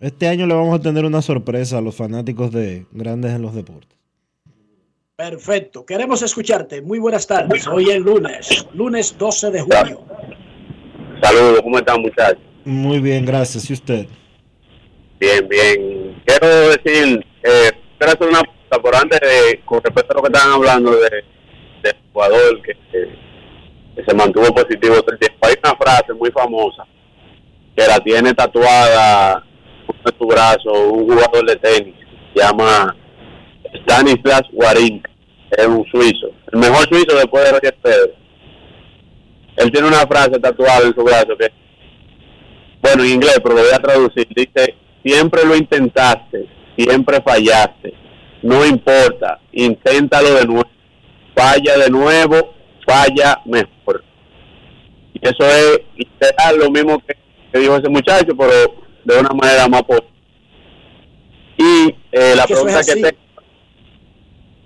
este año le vamos a tener una sorpresa a los fanáticos de Grandes en los Deportes. Perfecto, queremos escucharte. Muy buenas tardes. Hoy es lunes, lunes 12 de junio. Saludos, ¿cómo están muchachos? Muy bien, gracias. ¿Y usted? Bien, bien. Quiero decir, eh, quiero hacer una pregunta, por antes de, con respecto a lo que estaban hablando de, del jugador que, que- que se mantuvo positivo todo el tiempo. Hay una frase muy famosa que la tiene tatuada en su brazo un jugador de tenis, se llama Stanislas Wawrinka, es un suizo, el mejor suizo después de Roger Federer. Él tiene una frase tatuada en su brazo que bueno, en inglés, pero lo voy a traducir. Dice, siempre lo intentaste, siempre fallaste. No importa, inténtalo de nuevo. Falla de nuevo, falla mejor. Y eso es literal lo mismo que, que dijo ese muchacho, pero de una manera más positiva. Y eh, la pregunta que así. te...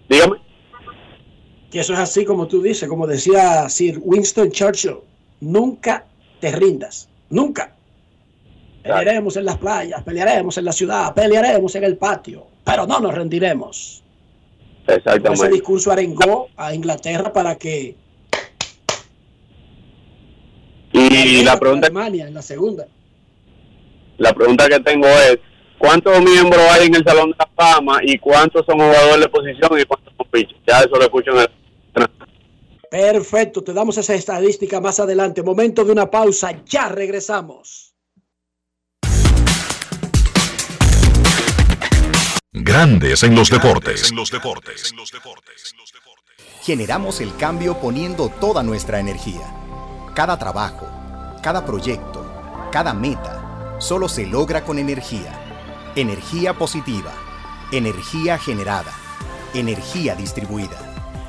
Dígame. Que eso es así como tú dices, como decía Sir Winston Churchill. Nunca te rindas, nunca. Pelearemos en las playas, pelearemos en la ciudad, pelearemos en el patio, pero no nos rendiremos. Exactamente. Ese discurso arengó a Inglaterra para que y la pregunta Alemania en la segunda. La pregunta que tengo es, ¿cuántos miembros hay en el Salón de la Fama y cuántos son jugadores de posición y cuántos son pitchers? Ya eso lo escucho en el... Perfecto, te damos esa estadística más adelante. Momento de una pausa, ya regresamos. Grandes en los deportes. Generamos el cambio poniendo toda nuestra energía. Cada trabajo, cada proyecto, cada meta, solo se logra con energía. Energía positiva, energía generada, energía distribuida.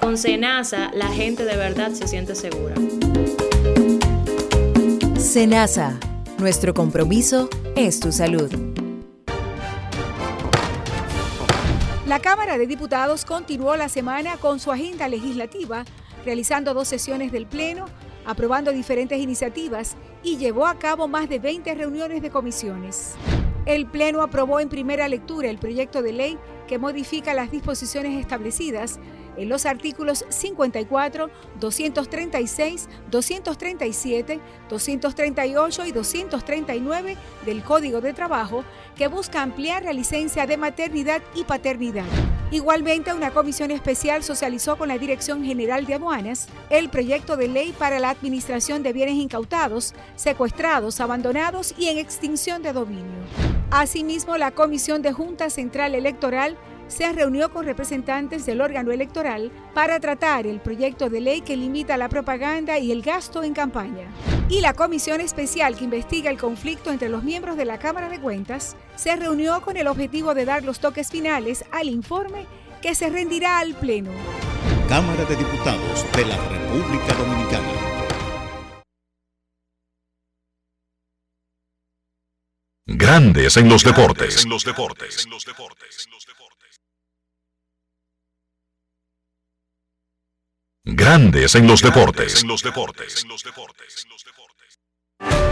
Con Senasa, la gente de verdad se siente segura. Senasa, nuestro compromiso es tu salud. La Cámara de Diputados continuó la semana con su agenda legislativa, realizando dos sesiones del Pleno, aprobando diferentes iniciativas y llevó a cabo más de 20 reuniones de comisiones. El Pleno aprobó en primera lectura el proyecto de ley que modifica las disposiciones establecidas en los artículos 54, 236, 237, 238 y 239 del Código de Trabajo que busca ampliar la licencia de maternidad y paternidad. Igualmente, una comisión especial socializó con la Dirección General de Aduanas el proyecto de ley para la administración de bienes incautados, secuestrados, abandonados y en extinción de dominio. Asimismo, la Comisión de Junta Central Electoral se reunió con representantes del órgano electoral para tratar el proyecto de ley que limita la propaganda y el gasto en campaña. Y la comisión especial que investiga el conflicto entre los miembros de la Cámara de Cuentas se reunió con el objetivo de dar los toques finales al informe que se rendirá al Pleno. Cámara de Diputados de la República Dominicana. Grandes en los deportes. Grandes en los deportes. En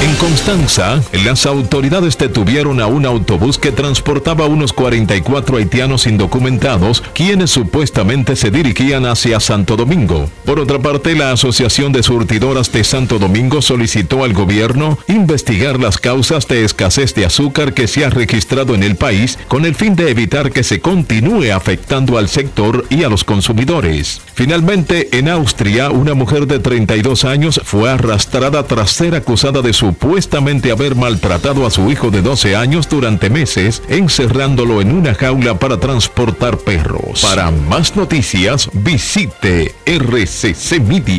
En Constanza, las autoridades detuvieron a un autobús que transportaba unos 44 haitianos indocumentados, quienes supuestamente se dirigían hacia Santo Domingo. Por otra parte, la Asociación de Surtidoras de Santo Domingo solicitó al gobierno investigar las causas de escasez de azúcar que se ha registrado en el país con el fin de evitar que se continúe afectando al sector y a los consumidores. Finalmente, en Austria, una mujer de 32 años fue arrastrada tras ser acusada de supuestamente haber maltratado a su hijo de 12 años durante meses, encerrándolo en una jaula para transportar perros. Para más noticias, visite rccmedia.com.do.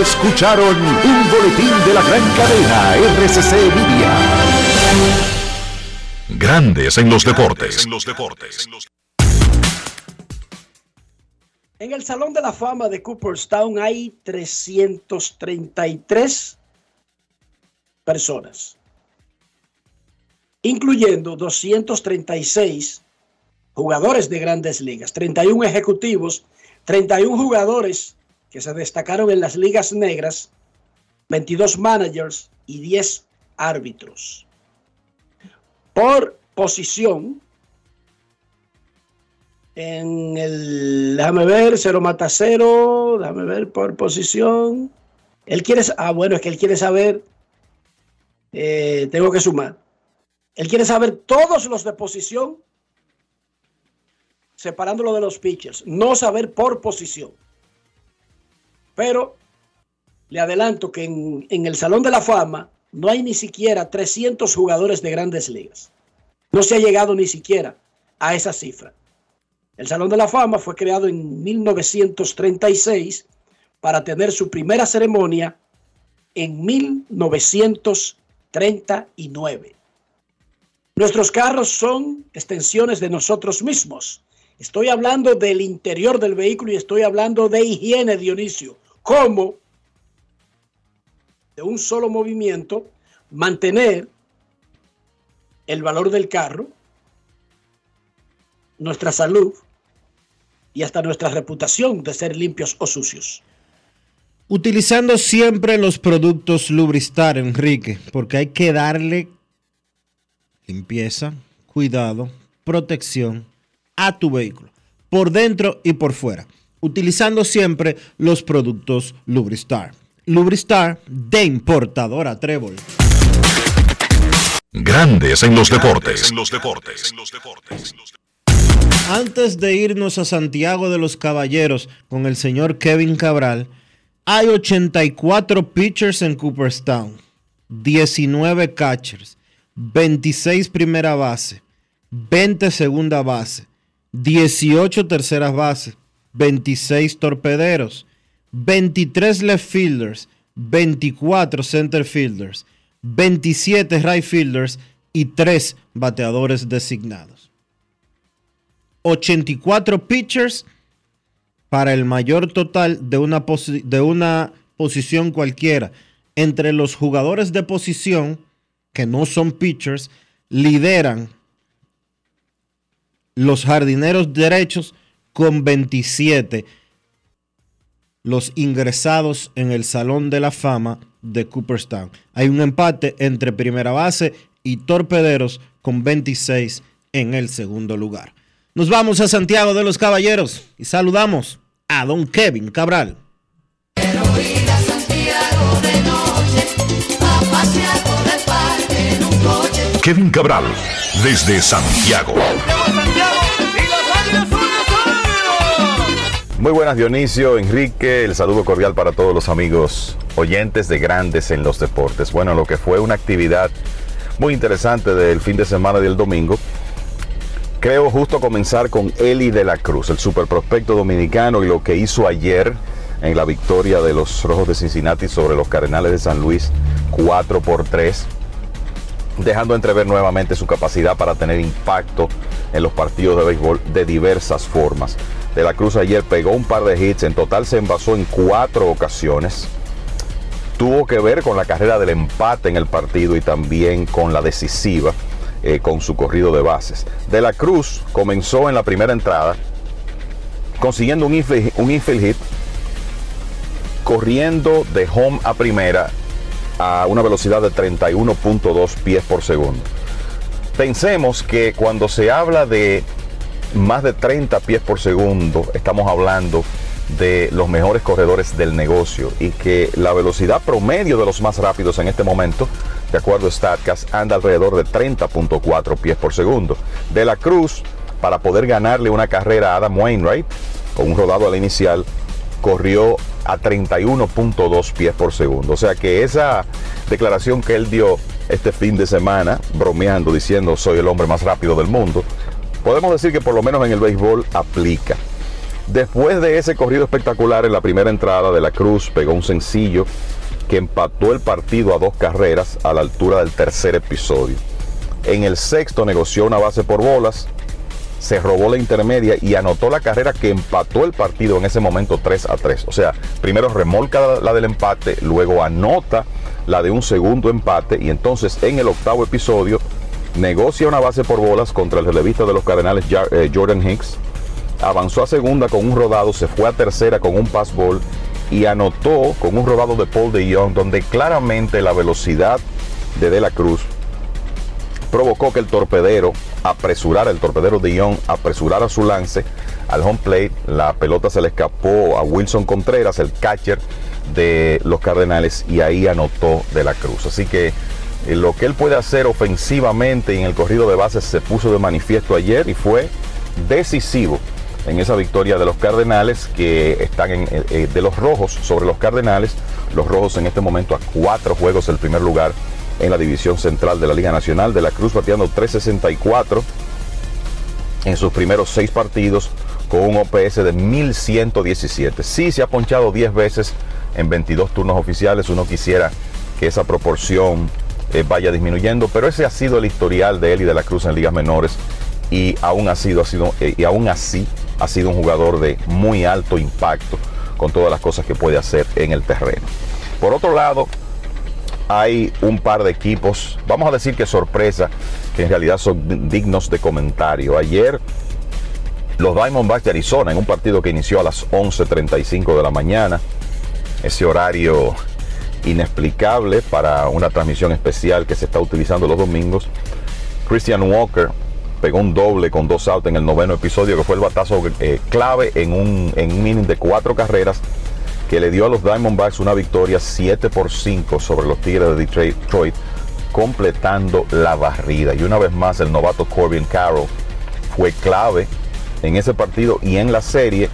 Escucharon un boletín de la gran cadena RCC Media. Grandes en los deportes. En el Salón de la Fama de Cooperstown hay 333 personas, incluyendo 236 jugadores de grandes ligas, 31 ejecutivos, 31 jugadores que se destacaron en las ligas negras, 22 managers y 10 árbitros. Por posición, en el, déjame ver, cero mata cero, déjame ver por posición. Él quiere, ah, bueno, es que él quiere saber, eh, tengo que sumar. Él quiere saber todos los de posición, separándolo de los pitchers, no saber por posición. Pero le adelanto que en, en el Salón de la Fama no hay ni siquiera 300 jugadores de grandes ligas. No se ha llegado ni siquiera a esa cifra. El Salón de la Fama fue creado en 1936 para tener su primera ceremonia en 1939. Nuestros carros son extensiones de nosotros mismos. Estoy hablando del interior del vehículo y estoy hablando de higiene, Dionisio. ¿Cómo? De un solo movimiento, mantener el valor del carro, nuestra salud y hasta nuestra reputación de ser limpios o sucios. Utilizando siempre los productos Lubristar, Enrique, porque hay que darle limpieza, cuidado, protección a tu vehículo, por dentro y por fuera, utilizando siempre los productos Lubristar. Lubristar de importadora Trébol. Grandes en los deportes. Antes de irnos a Santiago de los Caballeros con el señor Kevin Cabral, hay 84 pitchers en Cooperstown, 19 catchers, 26 primera base, 20 segunda base, 18 terceras bases, 26 torpederos, 23 left fielders, 24 center fielders, 27 right fielders y 3 bateadores designados. 84 pitchers para el mayor total de una, de una posición cualquiera. Entre los jugadores de posición, que no son pitchers, lideran los jardineros derechos con 27 los ingresados en el Salón de la Fama de Cooperstown. Hay un empate entre primera base y torpederos con 26 en el segundo lugar. Nos vamos a Santiago de los Caballeros y saludamos a don Kevin Cabral. Kevin Cabral, desde Santiago. Muy buenas Dionisio, Enrique, el saludo cordial para todos los amigos oyentes de Grandes en los Deportes. Bueno, lo que fue una actividad muy interesante del fin de semana del domingo. Creo justo comenzar con Eli de la Cruz, el super prospecto dominicano y lo que hizo ayer en la victoria de los Rojos de Cincinnati sobre los Cardenales de San Luis 4 por 3 dejando entrever nuevamente su capacidad para tener impacto en los partidos de béisbol de diversas formas. De la Cruz ayer pegó un par de hits, en total se envasó en cuatro ocasiones. Tuvo que ver con la carrera del empate en el partido y también con la decisiva eh, con su corrido de bases. De la Cruz comenzó en la primera entrada consiguiendo un infield, un infield hit, corriendo de home a primera a una velocidad de 31.2 pies por segundo. Pensemos que cuando se habla de más de 30 pies por segundo, estamos hablando de los mejores corredores del negocio y que la velocidad promedio de los más rápidos en este momento, de acuerdo StatCast, anda alrededor de 30.4 pies por segundo. De la Cruz, para poder ganarle una carrera a Adam Wainwright, con un rodado al inicial, corrió a 31.2 pies por segundo. O sea que esa declaración que él dio este fin de semana, bromeando, diciendo soy el hombre más rápido del mundo, podemos decir que por lo menos en el béisbol aplica. Después de ese corrido espectacular en la primera entrada de la Cruz, pegó un sencillo que empató el partido a dos carreras a la altura del tercer episodio. En el sexto negoció una base por bolas, se robó la intermedia y anotó la carrera que empató el partido en ese momento 3 a 3. O sea, primero remolca la del empate, luego anota la de un segundo empate y entonces en el octavo episodio negocia una base por bolas contra el relevista de los Cardenales eh, Jordan Hicks, avanzó a segunda con un rodado, se fue a tercera con un pass ball y anotó con un robado de Paul de donde claramente la velocidad de De la Cruz provocó que el torpedero apresurara, el torpedero de Young apresurara su lance al home plate. La pelota se le escapó a Wilson Contreras, el catcher de los Cardenales, y ahí anotó De la Cruz. Así que eh, lo que él puede hacer ofensivamente en el corrido de bases se puso de manifiesto ayer y fue decisivo en esa victoria de los Cardenales que están eh, eh, de los rojos sobre los Cardenales. Los rojos en este momento a cuatro juegos el primer lugar en la división central de la Liga Nacional. De la Cruz bateando 364 en sus primeros seis partidos con un OPS de 1117. Sí, se ha ponchado 10 veces en 22 turnos oficiales. Uno quisiera que esa proporción eh, vaya disminuyendo, pero ese ha sido el historial de él y de la Cruz en ligas menores y aún, ha sido, ha sido, y aún así ha sido un jugador de muy alto impacto con todas las cosas que puede hacer en el terreno. Por otro lado, hay un par de equipos, vamos a decir que sorpresa, que en realidad son dignos de comentario. Ayer los Diamondbacks de Arizona, en un partido que inició a las 11.35 de la mañana, ese horario inexplicable para una transmisión especial que se está utilizando los domingos, Christian Walker pegó un doble con dos outs en el noveno episodio, que fue el batazo eh, clave en un, en un inning de cuatro carreras que le dio a los Diamondbacks una victoria 7 por 5 sobre los Tigres de Detroit, completando la barrida. Y una vez más el novato Corbin Carroll fue clave en ese partido y en la serie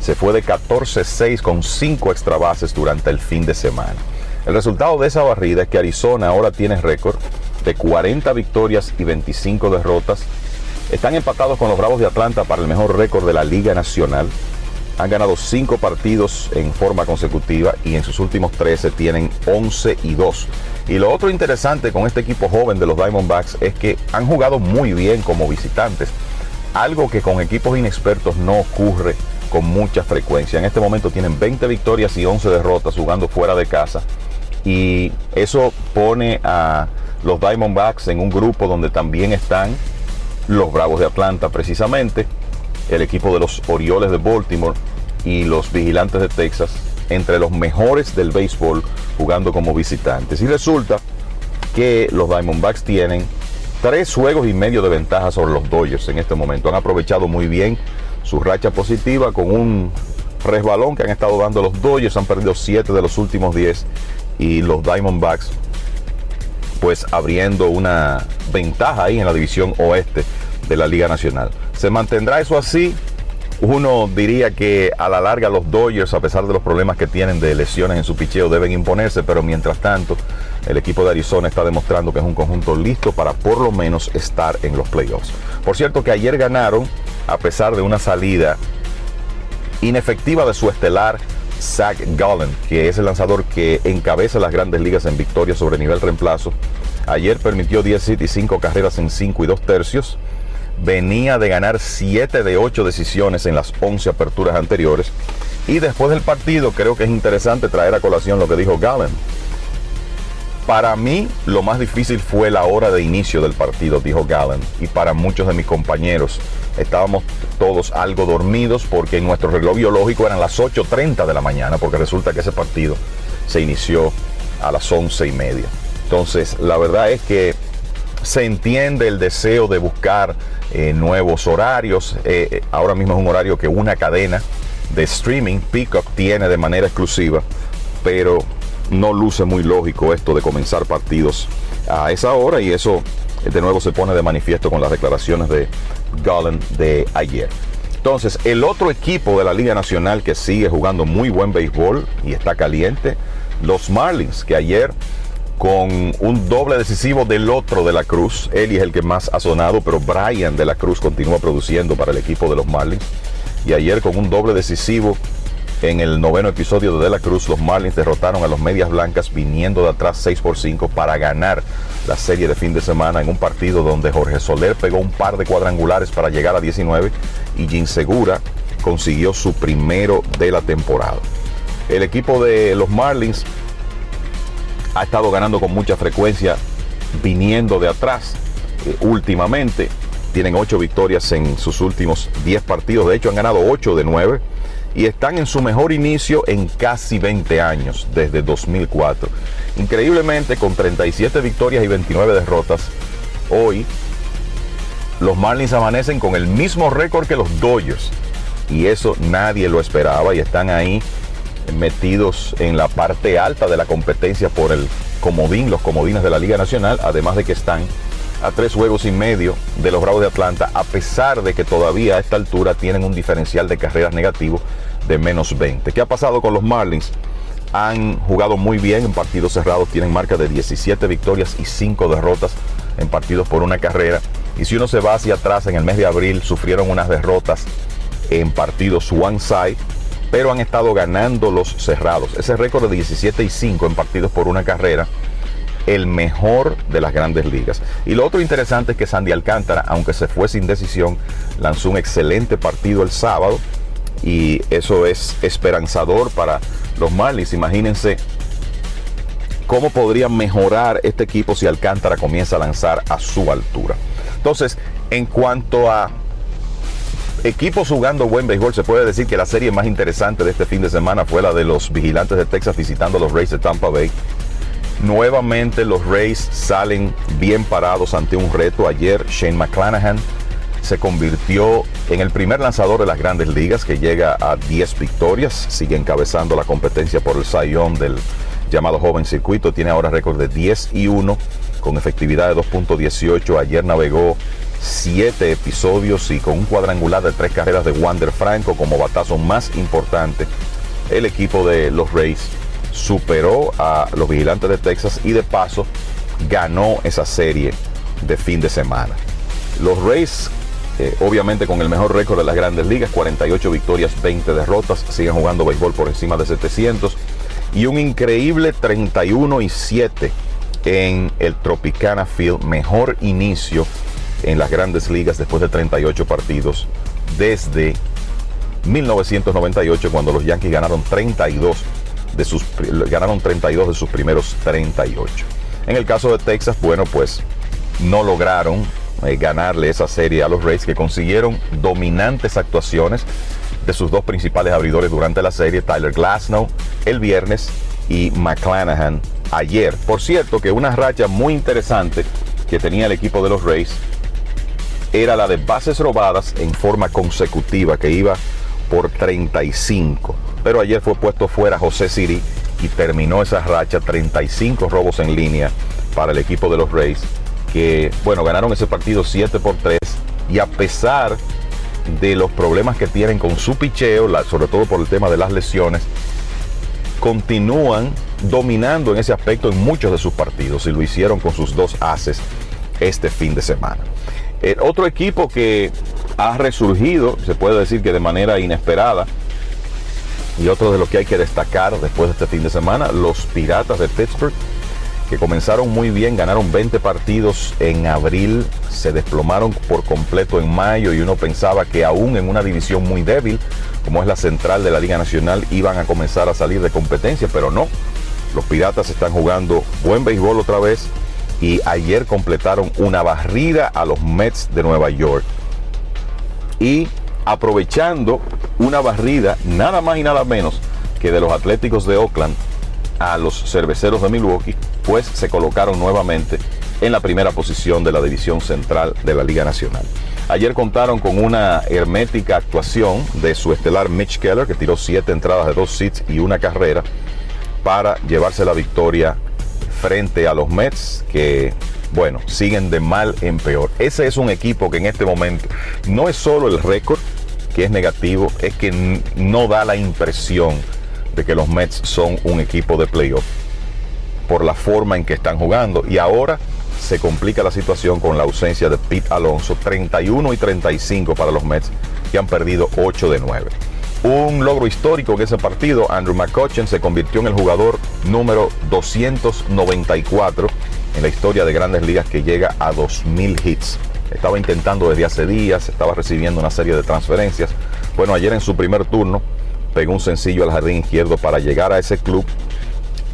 se fue de 14-6 con 5 extra bases durante el fin de semana. El resultado de esa barrida es que Arizona ahora tiene récord de 40 victorias y 25 derrotas. Están empatados con los Bravos de Atlanta para el mejor récord de la Liga Nacional. Han ganado 5 partidos en forma consecutiva y en sus últimos 13 tienen 11 y 2. Y lo otro interesante con este equipo joven de los Diamondbacks es que han jugado muy bien como visitantes. Algo que con equipos inexpertos no ocurre con mucha frecuencia. En este momento tienen 20 victorias y 11 derrotas jugando fuera de casa. Y eso pone a los Diamondbacks en un grupo donde también están los Bravos de Atlanta precisamente, el equipo de los Orioles de Baltimore y los Vigilantes de Texas, entre los mejores del béisbol jugando como visitantes. Y resulta que los Diamondbacks tienen tres juegos y medio de ventaja sobre los Dodgers en este momento. Han aprovechado muy bien su racha positiva con un resbalón que han estado dando los Dodgers. Han perdido siete de los últimos 10 y los Diamondbacks pues abriendo una ventaja ahí en la división oeste de la Liga Nacional. ¿Se mantendrá eso así? Uno diría que a la larga los Dodgers, a pesar de los problemas que tienen de lesiones en su picheo, deben imponerse, pero mientras tanto el equipo de Arizona está demostrando que es un conjunto listo para por lo menos estar en los playoffs. Por cierto que ayer ganaron, a pesar de una salida inefectiva de su estelar Zach Gallen, que es el lanzador que encabeza las grandes ligas en victoria sobre nivel reemplazo. Ayer permitió 10 hits y 5 carreras en 5 y 2 tercios. Venía de ganar 7 de 8 decisiones en las 11 aperturas anteriores. Y después del partido creo que es interesante traer a colación lo que dijo Gallen. Para mí lo más difícil fue la hora de inicio del partido, dijo Gallen, y para muchos de mis compañeros estábamos todos algo dormidos porque en nuestro reloj biológico eran las 8.30 de la mañana, porque resulta que ese partido se inició a las 11 y media. Entonces, la verdad es que se entiende el deseo de buscar eh, nuevos horarios. Eh, eh, ahora mismo es un horario que una cadena de streaming, Peacock, tiene de manera exclusiva, pero no luce muy lógico esto de comenzar partidos a esa hora y eso de nuevo se pone de manifiesto con las declaraciones de Gallen de ayer. Entonces, el otro equipo de la Liga Nacional que sigue jugando muy buen béisbol y está caliente, los Marlins, que ayer con un doble decisivo del otro de la Cruz, él es el que más ha sonado, pero Brian de la Cruz continúa produciendo para el equipo de los Marlins. Y ayer con un doble decisivo en el noveno episodio de De la Cruz, los Marlins derrotaron a los Medias Blancas viniendo de atrás 6 por 5 para ganar la serie de fin de semana en un partido donde Jorge Soler pegó un par de cuadrangulares para llegar a 19 y Jim Segura consiguió su primero de la temporada. El equipo de los Marlins ha estado ganando con mucha frecuencia viniendo de atrás eh, últimamente. Tienen 8 victorias en sus últimos 10 partidos. De hecho, han ganado 8 de 9 y están en su mejor inicio en casi 20 años, desde 2004. Increíblemente, con 37 victorias y 29 derrotas, hoy los Marlins amanecen con el mismo récord que los Dodgers. Y eso nadie lo esperaba y están ahí metidos en la parte alta de la competencia por el comodín, los comodines de la Liga Nacional, además de que están a tres juegos y medio de los Bravos de Atlanta, a pesar de que todavía a esta altura tienen un diferencial de carreras negativo de menos 20. ¿Qué ha pasado con los Marlins? Han jugado muy bien en partidos cerrados, tienen marca de 17 victorias y 5 derrotas en partidos por una carrera. Y si uno se va hacia atrás, en el mes de abril sufrieron unas derrotas en partidos one side, pero han estado ganando los cerrados. Ese récord de 17 y 5 en partidos por una carrera, el mejor de las grandes ligas. Y lo otro interesante es que Sandy Alcántara, aunque se fue sin decisión, lanzó un excelente partido el sábado y eso es esperanzador para los Marlins. Imagínense cómo podría mejorar este equipo si Alcántara comienza a lanzar a su altura. Entonces, en cuanto a equipos jugando buen béisbol, se puede decir que la serie más interesante de este fin de semana fue la de los vigilantes de Texas visitando a los Rays de Tampa Bay. Nuevamente los Rays salen bien parados ante un reto. Ayer Shane McClanahan se convirtió en el primer lanzador de las grandes ligas que llega a 10 victorias. Sigue encabezando la competencia por el Sayón del llamado joven circuito. Tiene ahora récord de 10 y 1 con efectividad de 2.18. Ayer navegó 7 episodios y con un cuadrangular de tres carreras de Wander Franco como batazo más importante. El equipo de los Rays superó a los vigilantes de Texas y de paso ganó esa serie de fin de semana. Los Rays, eh, obviamente con el mejor récord de las grandes ligas, 48 victorias, 20 derrotas, siguen jugando béisbol por encima de 700 y un increíble 31 y 7 en el Tropicana Field, mejor inicio en las grandes ligas después de 38 partidos desde 1998 cuando los Yankees ganaron 32 de sus ganaron 32 de sus primeros 38. En el caso de Texas, bueno, pues no lograron eh, ganarle esa serie a los Rays que consiguieron dominantes actuaciones de sus dos principales abridores durante la serie, Tyler Glasnow el viernes y McClanahan ayer. Por cierto, que una racha muy interesante que tenía el equipo de los Rays era la de bases robadas en forma consecutiva, que iba por 35. Pero ayer fue puesto fuera José Siri y terminó esa racha 35 robos en línea para el equipo de los Rays, que bueno, ganaron ese partido 7 por 3 y a pesar de los problemas que tienen con su picheo, sobre todo por el tema de las lesiones, continúan dominando en ese aspecto en muchos de sus partidos y lo hicieron con sus dos haces este fin de semana. El otro equipo que ha resurgido, se puede decir que de manera inesperada, y otro de los que hay que destacar después de este fin de semana, los Piratas de Pittsburgh, que comenzaron muy bien, ganaron 20 partidos en abril, se desplomaron por completo en mayo y uno pensaba que aún en una división muy débil, como es la central de la Liga Nacional, iban a comenzar a salir de competencia, pero no. Los Piratas están jugando buen béisbol otra vez, y ayer completaron una barrida a los Mets de Nueva York. Y aprovechando una barrida nada más y nada menos que de los Atléticos de Oakland a los Cerveceros de Milwaukee, pues se colocaron nuevamente en la primera posición de la división central de la Liga Nacional. Ayer contaron con una hermética actuación de su estelar Mitch Keller, que tiró siete entradas de dos hits y una carrera para llevarse la victoria frente a los Mets que, bueno, siguen de mal en peor. Ese es un equipo que en este momento no es solo el récord, que es negativo es que no da la impresión de que los Mets son un equipo de playoff por la forma en que están jugando. Y ahora se complica la situación con la ausencia de Pete Alonso, 31 y 35 para los Mets, que han perdido 8 de 9. Un logro histórico en ese partido, Andrew McCutcheon se convirtió en el jugador número 294 en la historia de grandes ligas que llega a 2.000 hits. Estaba intentando desde hace días, estaba recibiendo una serie de transferencias. Bueno, ayer en su primer turno pegó un sencillo al jardín izquierdo para llegar a ese club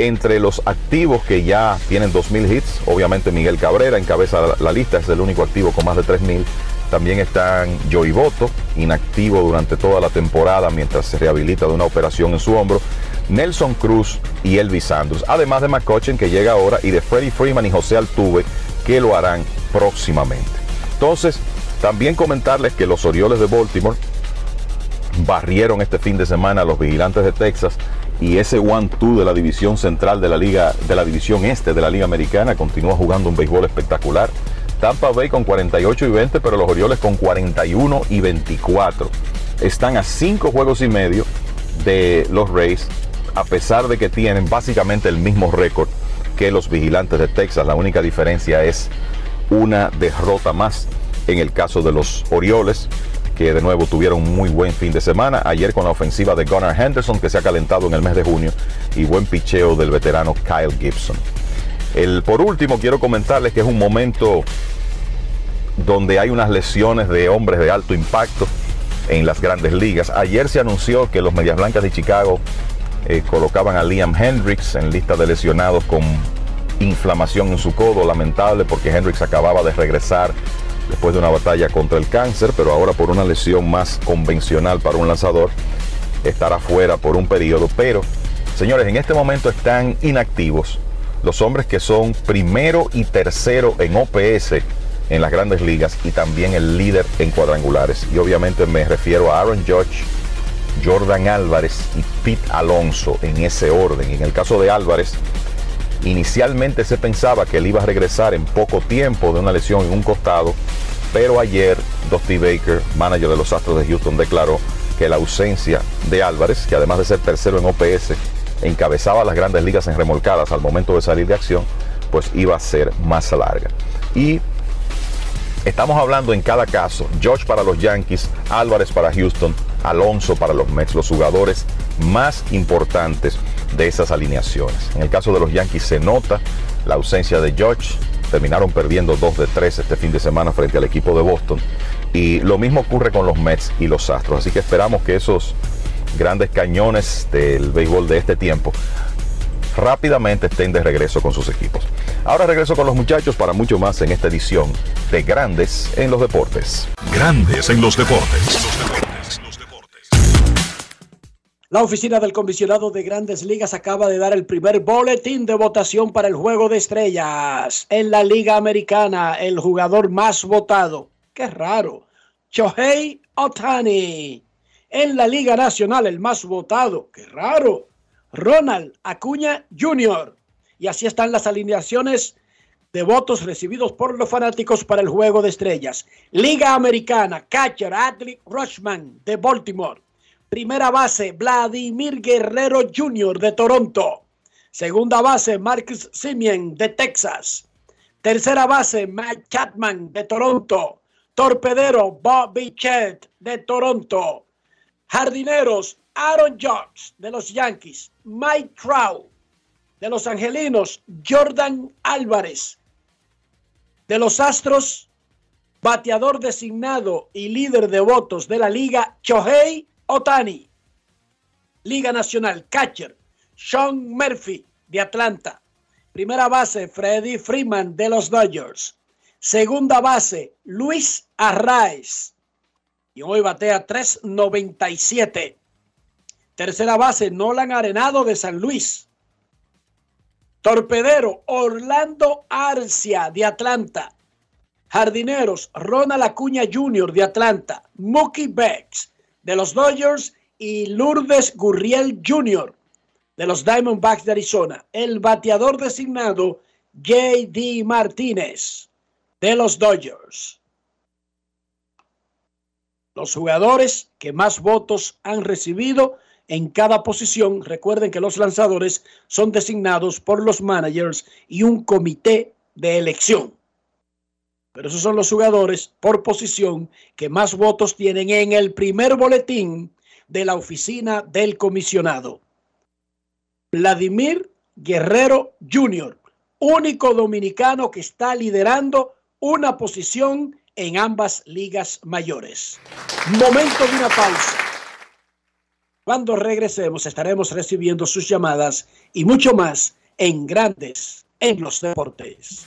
entre los activos que ya tienen 2.000 hits, obviamente Miguel Cabrera encabeza la, lista, es el único activo con más de 3.000. También están Joey Boto, inactivo durante toda la temporada mientras se rehabilita de una operación en su hombro. Nelson Cruz y Elvis Andrews, además de McCutcheon que llega ahora y de Freddie Freeman y José Altuve que lo harán próximamente. Entonces, también comentarles que los Orioles de Baltimore barrieron este fin de semana a los vigilantes de Texas y ese one-two de la división central de la liga, de la división este de la liga americana continúa jugando un béisbol espectacular. Tampa Bay con 48 y 20, pero los Orioles con 41 y 24. Están a 5 juegos y medio de los Rays, a pesar de que tienen básicamente el mismo récord que los vigilantes de Texas. La única diferencia es una derrota más en el caso de los Orioles que de nuevo tuvieron un muy buen fin de semana. Ayer con la ofensiva de Gunnar Henderson, que se ha calentado en el mes de junio, y buen picheo del veterano Kyle Gibson. El, por último, quiero comentarles que es un momento donde hay unas lesiones de hombres de alto impacto en las grandes ligas. Ayer se anunció que los Medias Blancas de Chicago eh, colocaban a Liam Hendricks en lista de lesionados con inflamación en su codo, lamentable porque Hendricks acababa de regresar después de una batalla contra el cáncer, pero ahora por una lesión más convencional para un lanzador, estará fuera por un periodo. Pero, señores, en este momento están inactivos los hombres que son primero y tercero en OPS en las grandes ligas y también el líder en cuadrangulares. Y obviamente me refiero a Aaron Judge, Jordan Álvarez y Pete Alonso en ese orden. En el caso de Álvarez, Inicialmente se pensaba que él iba a regresar en poco tiempo de una lesión en un costado, pero ayer Dusty Baker, manager de los Astros de Houston, declaró que la ausencia de Álvarez, que además de ser tercero en OPS, encabezaba las grandes ligas en remolcadas al momento de salir de acción, pues iba a ser más larga. Y estamos hablando en cada caso, George para los Yankees, Álvarez para Houston, Alonso para los Mets, los jugadores más importantes de esas alineaciones. En el caso de los Yankees se nota la ausencia de George. Terminaron perdiendo 2 de 3 este fin de semana frente al equipo de Boston. Y lo mismo ocurre con los Mets y los Astros. Así que esperamos que esos grandes cañones del béisbol de este tiempo rápidamente estén de regreso con sus equipos. Ahora regreso con los muchachos para mucho más en esta edición de Grandes en los Deportes. Grandes en los deportes. La oficina del comisionado de grandes ligas acaba de dar el primer boletín de votación para el juego de estrellas. En la Liga Americana, el jugador más votado. Qué raro. Shohei Otani. En la Liga Nacional, el más votado. Qué raro. Ronald Acuña Jr. Y así están las alineaciones de votos recibidos por los fanáticos para el juego de estrellas. Liga Americana, catcher Adley Rushman de Baltimore. Primera base, Vladimir Guerrero Jr. de Toronto. Segunda base, Marcus Simeon de Texas. Tercera base, Matt Chapman de Toronto. Torpedero, Bobby Chet de Toronto. Jardineros, Aaron Judge de los Yankees. Mike Trout de los Angelinos. Jordan Álvarez de los Astros. Bateador designado y líder de votos de la liga, Chohei Otani. Liga Nacional, catcher, Sean Murphy de Atlanta. Primera base, Freddie Freeman de los Dodgers. Segunda base, Luis Arraez. Y hoy batea 3.97. Tercera base, Nolan Arenado de San Luis. Torpedero, Orlando Arcia de Atlanta. Jardineros, Ronald Acuña Jr. de Atlanta. Mookie Becks de los Dodgers y Lourdes Gurriel Jr. de los Diamondbacks de Arizona. El bateador designado los jugadores que más votos han recibido en cada posición. Recuerden que los lanzadores son designados por los managers y un comité de elección. Pero esos son los jugadores por posición que más votos tienen en el primer boletín de la oficina del comisionado. Vladimir Guerrero Jr., único dominicano que está liderando una posición en ambas ligas mayores. Momento de una pausa. Cuando regresemos estaremos recibiendo sus llamadas y mucho más en Grandes en los Deportes.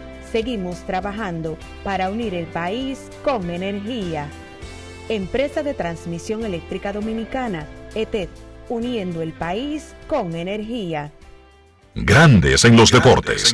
Seguimos trabajando para unir el país con energía. Empresa de Transmisión Eléctrica Dominicana, ETED, uniendo el país con energía. Grandes en los deportes.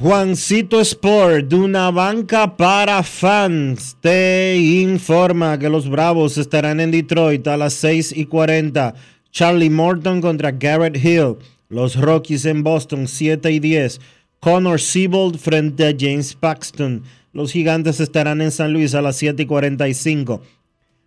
Juancito Sport, de una banca para fans, te informa que los Bravos estarán en Detroit a las 6 y 40. Charlie Morton contra Garrett Hill. Los Rockies en Boston 7 y 10. Connor Siebold frente a James Paxton. Los Gigantes estarán en San Luis a las 7 y 45.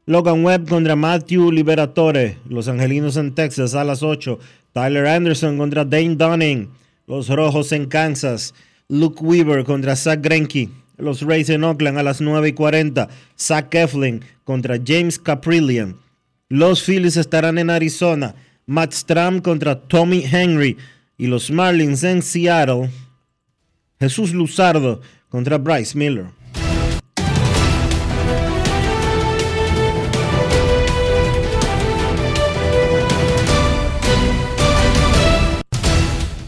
Logan Webb contra Matthew Liberatore. Los Angelinos en Texas a las 8. Tyler Anderson contra Dane Dunning. Los Rojos en Kansas. Luke Weaver contra Zach Greinke. Los Rays en Oakland a las 9 y 40. Zach Eflin contra James Caprillion. Los Phillies estarán en Arizona. Matt Stram contra Tommy Henry. Y los Marlins en Seattle. Jesús Luzardo contra Bryce Miller.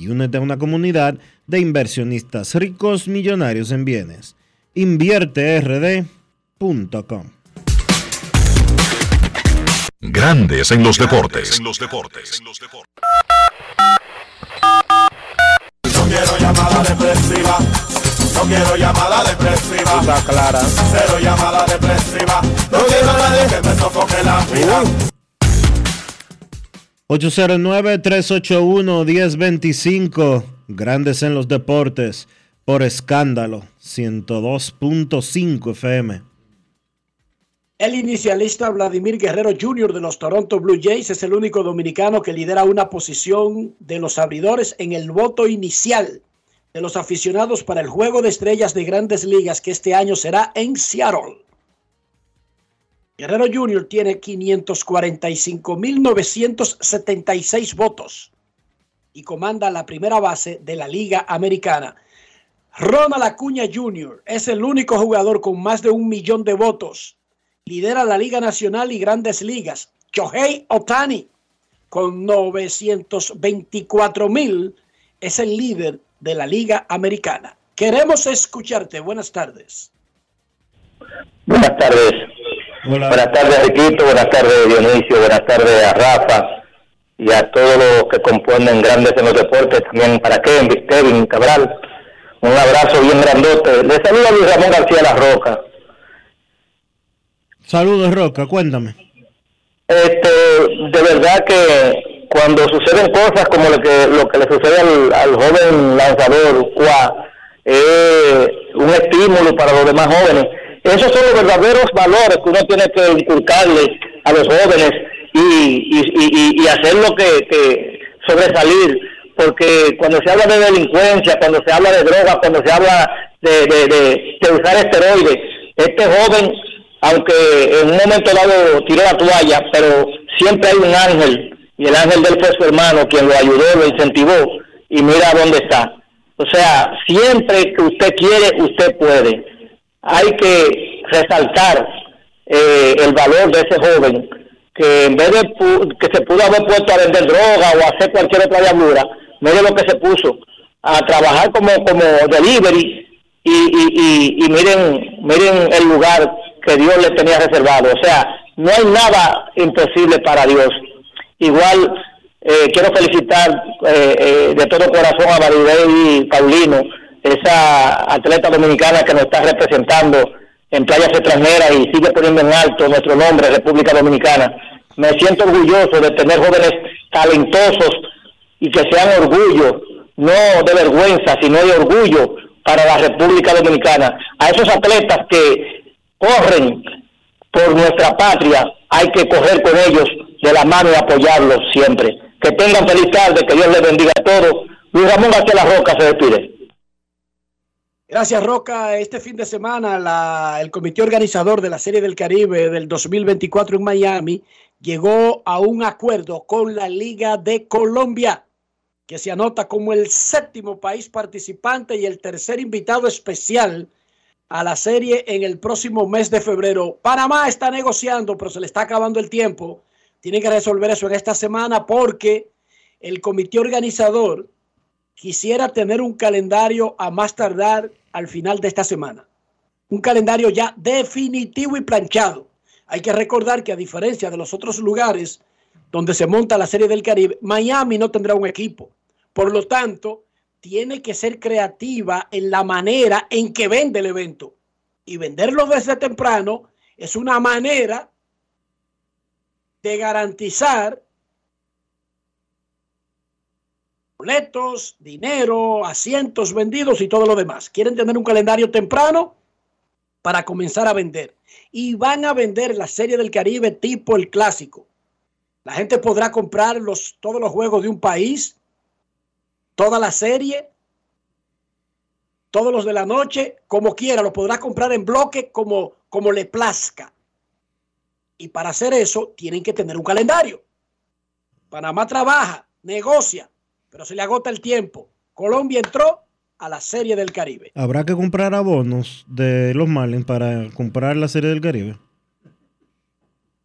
y únete a una comunidad de inversionistas ricos millonarios en bienes. InvierteRD.com Grandes en los deportes. No quiero llamada depresiva. No quiero llamada depresiva. Está clara. Cero llamada depresiva. No quiero a nadie que me sofoque la vida. 809-381-1025. Grandes en los deportes. Por escándalo. 102.5 FM. El inicialista Vladimir Guerrero Jr. de los Toronto Blue Jays es el único dominicano que lidera una posición de los abridores en el voto inicial de los aficionados para el Juego de Estrellas de Grandes Ligas que este año será en Seattle. Guerrero Jr. tiene 545.976 votos. y comanda la primera base de la Liga Americana. Ronald Acuña Jr. es el único jugador con más de un millón de votos. Lidera la Liga Nacional y Grandes Ligas. Shohei Otani, con 924 mil, es el líder de la Liga Americana. Queremos escucharte. Buenas tardes. Buenas tardes. Buenas tardes, Riquito. Buenas tardes, Dionisio. Buenas tardes a Rafa y a todos los que componen Grandes en los Deportes. También para Kevin, Kevin Cabral. Un abrazo bien grandote. Le saluda Luis Ramón García La Roca. Saludos, Roca. Cuéntame. Este, de verdad que cuando suceden cosas como lo que lo que le sucede al, al joven lanzador Cuá, es un estímulo para los demás jóvenes. Esos son los verdaderos valores que uno tiene que inculcarle a los jóvenes y, y, y, y hacerlo que, que sobresalir, porque cuando se habla de delincuencia, cuando se habla de drogas, cuando se habla de, de, de, de usar esteroides, este joven, aunque en un momento dado tiró la toalla, pero siempre hay un ángel, y el ángel de él fue su hermano, quien lo ayudó, lo incentivó, y mira dónde está. O sea, siempre que usted quiere, usted puede. Hay que resaltar eh, el valor de ese joven que en vez de que se pudo haber puesto a vender droga o a hacer cualquier otra diablura, mire lo que se puso a trabajar como como delivery y, y, y, y miren miren el lugar que Dios le tenía reservado. O sea, no hay nada imposible para Dios. Igual eh, quiero felicitar eh, eh, de todo corazón a Maribel Paulino, esa atleta dominicana que nos está representando en playas extranjeras y sigue poniendo en alto nuestro nombre, República Dominicana. Me siento orgulloso de tener jóvenes talentosos y que sean orgullo, no de vergüenza, sino de orgullo para la República Dominicana. A esos atletas que corren por nuestra patria, hay que correr con ellos de la mano y apoyarlos siempre. Que tengan feliz tarde, que Dios les bendiga a todos. Luis Ramón García La Roca se despide. Gracias, Roca. Este fin de semana, la- el comité organizador de la Serie del Caribe del 2024 en Miami llegó a un acuerdo con la Liga de Colombia, que se anota como el séptimo país participante y el tercer invitado especial a la serie en el próximo mes de febrero. Panamá está negociando, pero se le está acabando el tiempo. Tiene que resolver eso en esta semana porque el comité organizador quisiera tener un calendario a más tardar al final de esta semana. Un calendario ya definitivo y planchado. Hay que recordar que a diferencia de los otros lugares donde se monta la Serie del Caribe, Miami no tendrá un equipo. Por lo tanto, tiene que ser creativa en la manera en que vende el evento. Y venderlo desde temprano es una manera de garantizar boletos, dinero, asientos vendidos y todo lo demás. Quieren tener un calendario temprano para comenzar a vender. Y van a vender la Serie del Caribe tipo el clásico. La gente podrá comprar los, todos los juegos de un país, toda la serie, todos los de la noche, como quiera. Lo podrá comprar en bloque como, como le plazca. Y para hacer eso tienen que tener un calendario. Panamá trabaja, negocia, pero se le agota el tiempo. Colombia entró a la Serie del Caribe. Habrá que comprar abonos de los Marlins para comprar la Serie del Caribe.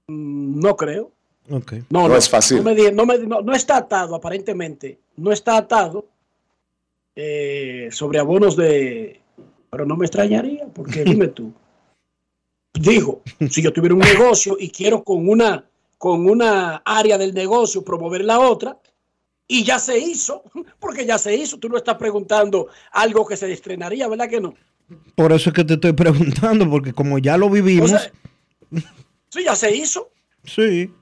Mm, No creo. No, No es fácil. No, me di- no me- no- no está atado, aparentemente. No está atado eh, sobre abonos de. Pero no me extrañaría, porque dime tú. Digo, si yo tuviera un negocio y quiero con una, con una área del negocio promover la otra, y ya se hizo, porque ya se hizo. Tú no estás preguntando algo que se estrenaría, ¿verdad que no? Por eso es que te estoy preguntando, porque como ya lo vivimos. O sea, sí, ya se hizo. sí.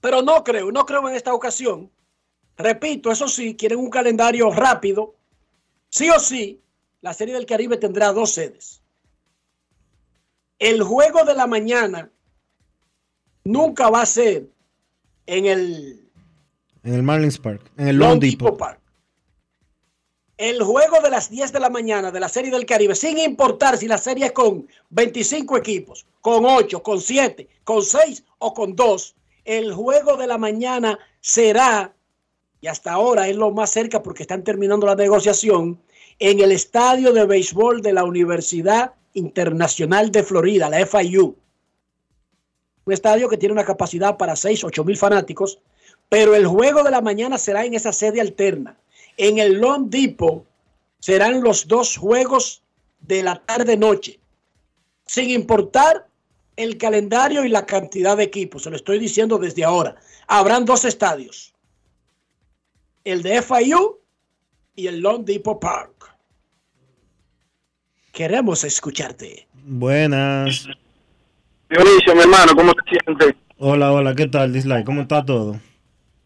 Pero no creo, no creo en esta ocasión. Repito, eso sí, quieren un calendario rápido. Sí o sí, la Serie del Caribe tendrá dos sedes. El juego de la mañana nunca va a ser en el En el Marlins Park. En el Lone Lone Depot Depot. Park. El juego de las 10 de la mañana de la Serie del Caribe, sin importar si la serie es con 25 equipos, con 8, con 7, con 6 o con 2, el juego de la mañana será y hasta ahora es lo más cerca porque están terminando la negociación en el estadio de béisbol de la Universidad Internacional de Florida, la FIU. Un estadio que tiene una capacidad para 6, 8 mil fanáticos, pero el juego de la mañana será en esa sede alterna. En el Long Depot serán los dos juegos de la tarde-noche, sin importar el calendario y la cantidad de equipos. Se lo estoy diciendo desde ahora. Habrán dos estadios. El de FIU y el Long Depot Park. Queremos escucharte. Buenas. Dionisio, mi hermano, ¿cómo te sientes? Hola, hola, ¿qué tal, Dislike? ¿Cómo está todo?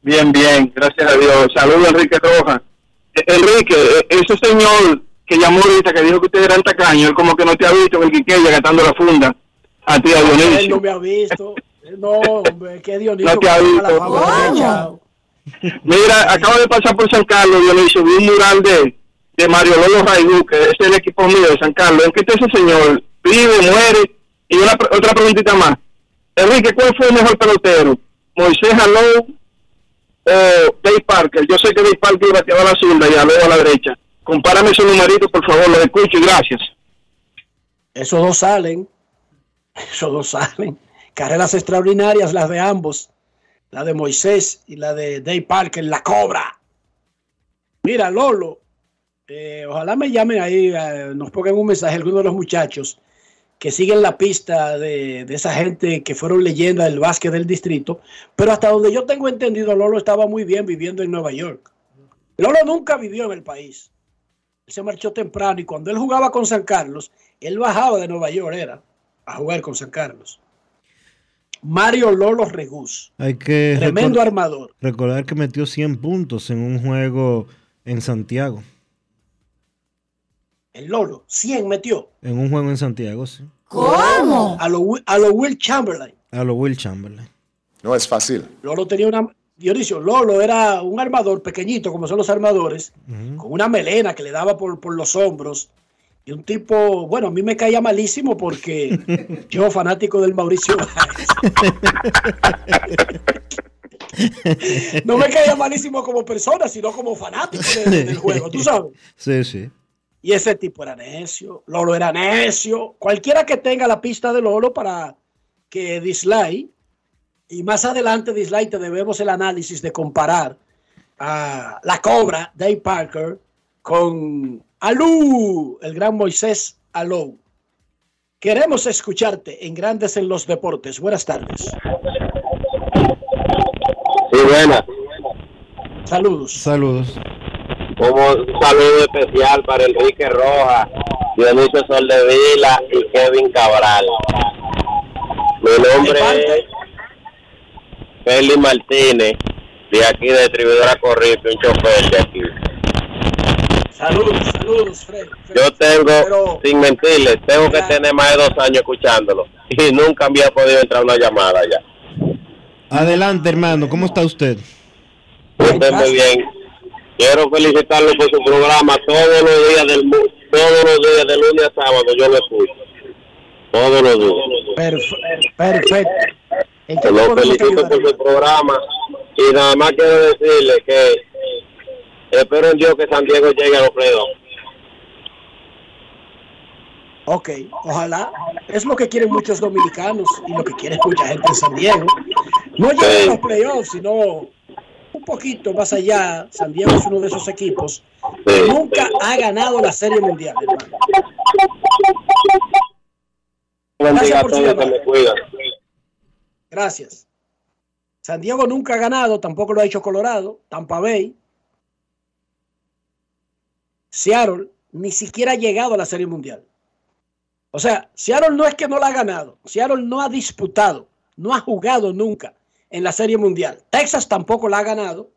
Bien, bien, gracias a Dios. Saludos, Enrique Rojas. Eh, Enrique, eh, ese señor que llamó ahorita, que dijo que usted era en tacaño, él como que no te ha visto en el Quiqueya gastando la funda. A ti, a Él no Dionisio. me ha visto. No, hombre, qué Dionisio. No te ha que visto. fama. Mira, acabo de pasar por San Carlos, Dionisio, vi un mural de, de Mario Lolo Raigú, que es el equipo mío de San Carlos. ¿En qué está ese señor? Vive, muere. Y una, otra preguntita más. Enrique, ¿cuál fue el mejor pelotero? ¿Moisés Alou o Dave Parker? Yo sé que Dave Parker bateaba a la zurda y Alou a la derecha. Compárame esos numeritos, por favor, los escucho y gracias. Esos dos salen. Esos dos salen. Carreras extraordinarias las de ambos. La de Moisés y la de Dave Parker, la cobra. Mira, Lolo, eh, ojalá me llamen ahí, eh, nos pongan un mensaje algunos de los muchachos que siguen la pista de, de esa gente que fueron leyenda del básquet del distrito, pero hasta donde yo tengo entendido, Lolo estaba muy bien viviendo en Nueva York. Lolo nunca vivió en el país. Él se marchó temprano y cuando él jugaba con San Carlos, él bajaba de Nueva York, era, a jugar con San Carlos. Mario Lolo Regus, Hay que tremendo recor- armador. recordar que metió 100 puntos en un juego en Santiago. El Lolo, 100 metió. En un juego en Santiago, sí. ¿Cómo? A lo, a lo Will Chamberlain. A lo Will Chamberlain. No es fácil. Lolo tenía una. Dionisio, Lolo era un armador pequeñito, como son los armadores, con una melena que le daba por, por los hombros. Y un tipo, bueno, a mí me caía malísimo porque yo, fanático del Mauricio. No me caía malísimo como persona, sino como fanático de- del juego, tú sabes. Sí, sí. Y ese tipo era necio, Lolo era necio. Cualquiera que tenga la pista de Lolo para que Dislike, y más adelante Dislike te debemos el análisis de comparar a la cobra Dave Parker con Alú, el gran Moisés Alou. Queremos escucharte en Grandes en los Deportes. Buenas tardes. Sí, buena. Saludos. Saludos. Como un saludo especial para Enrique Rojas, Dionisio Soldevila y Kevin Cabral. Mi nombre es Feli Martínez, de aquí de Distribuidora Corripio, un chofer de aquí. Saludos, saludos, Fred. Yo tengo, sin mentirles, tengo que tener más de dos años escuchándolo y nunca había podido entrar una llamada ya. Adelante, hermano. ¿Cómo está usted? Usted muy bien. Quiero felicitarlo por su programa todos los días del todos los días de lunes a sábado yo lo escucho. Todos los días. Perf- perfecto. ¿En qué Lo felicito por su programa y nada más quiero decirle que espero en Dios que San Diego llegue a los playoffs. Ok, ojalá. Es lo que quieren muchos dominicanos y lo que quiere mucha gente en San Diego. No llegar a los playoffs, sino poquito más allá. San Diego es uno de esos equipos que nunca ha ganado la Serie Mundial, hermano. A por su llamada. Gracias. San Diego nunca ha ganado, tampoco lo ha hecho Colorado, Tampa Bay. Seattle ni siquiera ha llegado a la Serie Mundial. O sea, Seattle no es que no la ha ganado, Seattle no ha disputado, no ha jugado nunca en la Serie Mundial. Texas tampoco la ha ganado,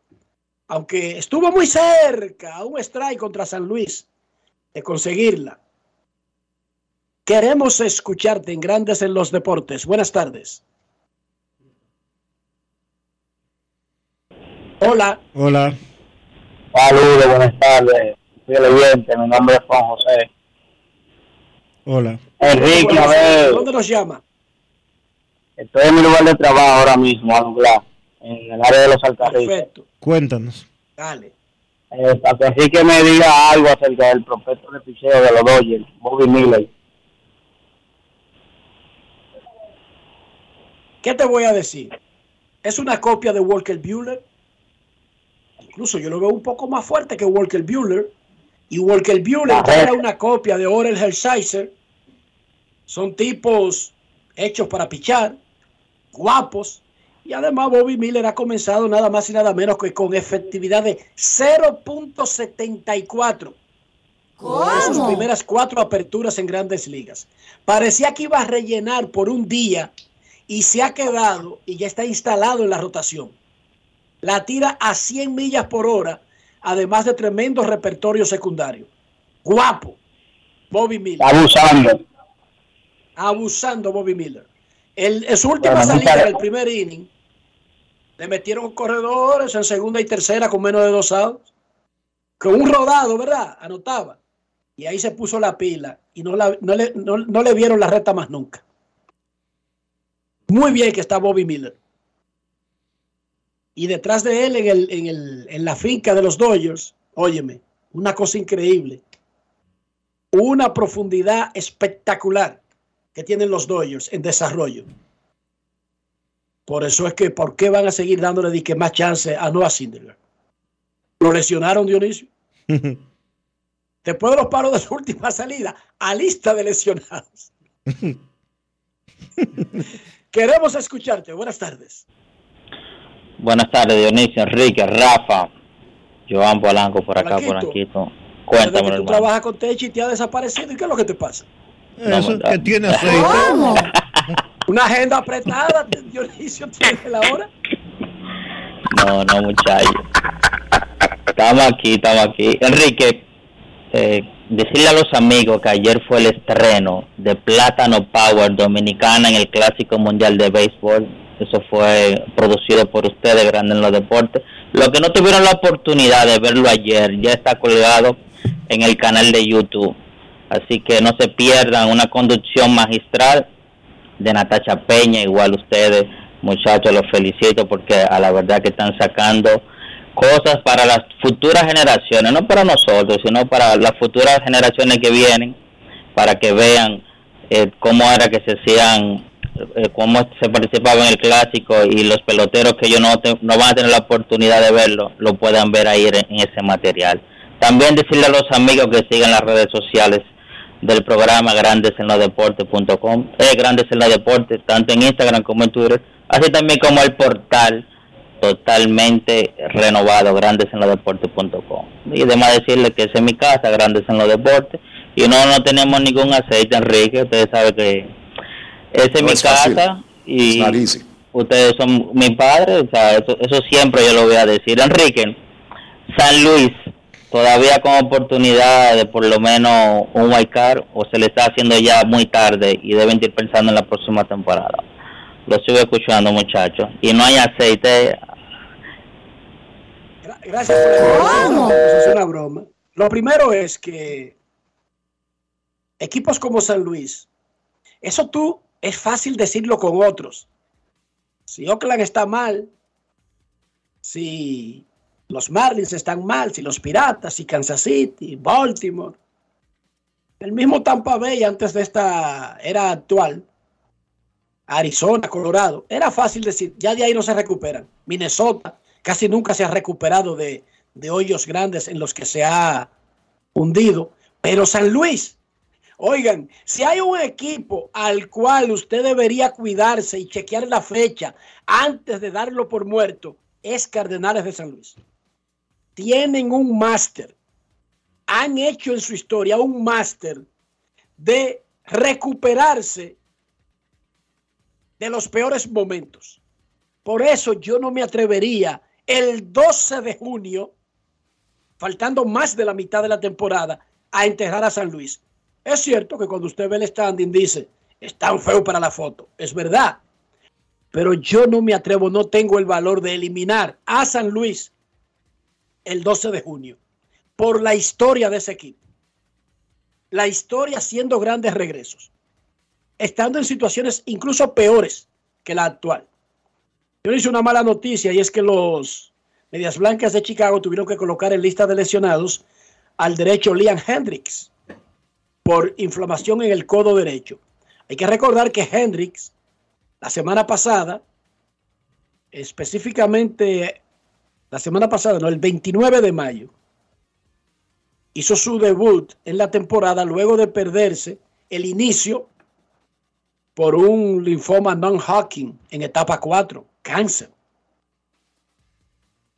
aunque estuvo muy cerca, a un strike contra San Luis de conseguirla. Queremos escucharte en Grandes en los Deportes. Buenas tardes. Hola. Hola. Saludos, buenas tardes. Soy el oyente, mi nombre es Juan José. Hola. Enrique, a ¿De ver, dónde nos llama? Estoy en mi lugar de trabajo ahora mismo, en el área de los Alcarrizos. Perfecto. Cuéntanos. Dale. Eh, para que así que me diga algo acerca del prospecto de picheo de los Dodgers, Bobby Miller. ¿Qué te voy a decir? Es una copia de Walker Bueller. Incluso yo lo veo un poco más fuerte que Walker Bueller. Y Walker Bueller era una copia de Orel Hershiser. Son tipos hechos para pichar, guapos. Y además Bobby Miller ha comenzado nada más y nada menos que con efectividad de 0.74. En sus primeras cuatro aperturas en grandes ligas. Parecía que iba a rellenar por un día y se ha quedado y ya está instalado en la rotación. La tira a 100 millas por hora, además de tremendo repertorio secundario. Guapo, Bobby Miller. Abusando. Abusando Bobby Miller. El, en su última Bueno, salida nunca- en el primer inning, le metieron corredores en segunda y tercera con menos de dos outs. Con un rodado, ¿verdad? Anotaba. Y ahí se puso la pila y no, la- no le, no- no le vieron la recta más nunca. Muy bien que está Bobby Miller. Y detrás de él en, el, en, el, en la finca de los Dodgers, óyeme, una cosa increíble. Una profundidad espectacular que tienen los Dodgers en desarrollo. Por eso es que, ¿por qué van a seguir dándole dique más chance a Noah Syndergaard? Lo lesionaron, Dionisio. Después de los paros de su última salida, a lista de lesionados. Queremos escucharte. Buenas tardes. Buenas tardes, Dionisio, Enrique, Rafa, Joan Polanco por acá, por aquí. Desde Cuéntame, que tú hermano. trabajas con Techi y te ha desaparecido. ¿Y qué es lo que te pasa? Eso que tiene aceite. Una agenda apretada, Dionisio, tiene la hora. No, no, muchachos. Estamos aquí, estamos aquí. Enrique, eh, decirle a los amigos que ayer fue el estreno de Plátano Power Dominicana en el Clásico Mundial de Béisbol. Eso fue producido por ustedes, Grande en los Deportes. Los que no tuvieron la oportunidad de verlo ayer, ya está colgado en el canal de YouTube. Así que no se pierdan una conducción magistral de Natacha Peña, igual ustedes, muchachos, los felicito porque a la verdad que están sacando cosas para las futuras generaciones, no para nosotros, sino para las futuras generaciones que vienen, para que vean eh, cómo era que se hacían, eh, cómo se participaba en el clásico y los peloteros que ellos no, te- no van a tener la oportunidad de verlo, lo puedan ver ahí en, en ese material. También decirle a los amigos que sigan las redes sociales del programa grandesenlodeportes.com, eh, Grandes en los Deportes, tanto en Instagram como en Twitter, así también como el portal totalmente renovado, grandesenlodeportes.com. Y además decirle que esa es mi casa, Grandes en los Deportes, y no, no tenemos ningún aceite, Enrique, ustedes saben que esa es No mi es casa y ustedes son mi padre, o sea, eso, eso siempre yo lo voy a decir. Enrique, San Luis, todavía con oportunidad de por lo menos un wild card o se le está haciendo ya muy tarde y deben ir pensando en la próxima temporada. Lo sigo escuchando, muchachos. Y no hay aceite. Gracias por la broma. Eso es una broma. Lo primero es que equipos como San Luis, eso tú es fácil decirlo con otros. Si Oakland está mal, si los Marlins están mal, si los Piratas, si Kansas City, Baltimore, el mismo Tampa Bay antes de esta era actual, Arizona, Colorado, era fácil decir, ya de ahí no se recuperan. Minnesota casi nunca se ha recuperado de, de hoyos grandes en los que se ha hundido, pero San Luis, Oigan, si hay un equipo al cual usted debería cuidarse y chequear la fecha antes de darlo por muerto, es Cardenales de San Luis. Tienen un máster. Han hecho en su historia un máster de recuperarse de los peores momentos. Por eso yo no me atrevería el 12 de junio, faltando más de la mitad de la temporada, a enterrar a San Luis. Es cierto que cuando usted ve el standing dice, es tan feo para la foto. Es verdad. Pero yo no me atrevo, no tengo el valor de eliminar a San Luis el 12 de junio por la historia de ese equipo. La historia haciendo grandes regresos. Estando en situaciones incluso peores que la actual. Yo le hice una mala noticia y es que los Medias Blancas de Chicago tuvieron que colocar en lista de lesionados al derecho Liam Hendricks por inflamación en el codo derecho. Hay que recordar que Hendricks la semana pasada, específicamente la semana pasada, no, el 29 de mayo, hizo su debut en la temporada luego de perderse el inicio por un linfoma non-Hodgkin en etapa 4, cáncer.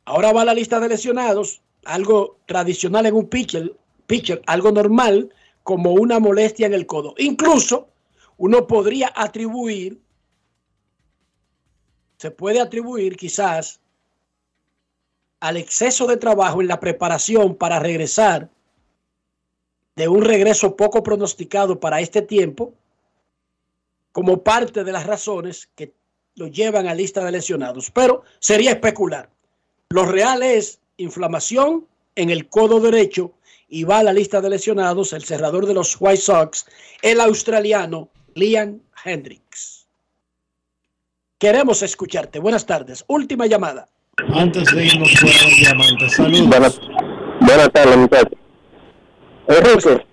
Ahora va la lista de lesionados, algo tradicional en un pitcher, pitcher, algo normal como una molestia en el codo. Incluso uno podría atribuir, se puede atribuir quizás al exceso de trabajo en la preparación para regresar de un regreso poco pronosticado para este tiempo, como parte de las razones que lo llevan a lista de lesionados. Pero sería especular. Lo real es inflamación en el codo derecho y va a la lista de lesionados el cerrador de los White Sox, el australiano Liam Hendricks. Queremos escucharte. Buenas tardes. Última llamada. Antes de irnos fuera del diamante, saludos. Buenas, buenas tardes, muchachos. Enrique.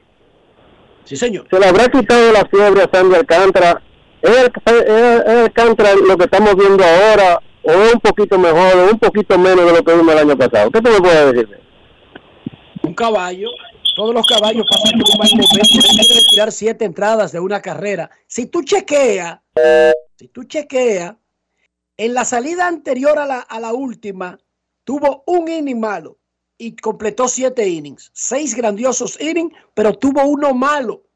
Sí, señor. Se le habrá quitado la fiebre a Sandy Alcántara. ¿Es, Alcántara lo que estamos viendo ahora o es un poquito mejor o un poquito menos de lo que vimos el año pasado? ¿Qué tú me puedes decir? Un caballo. Todos los caballos pasan por un mal momento. Él quiere tirar siete entradas de una carrera. Si tú chequeas, si tú chequeas, en la salida anterior a la, última, tuvo un inning malo y completó siete innings. Seis grandiosos innings, pero tuvo uno malo,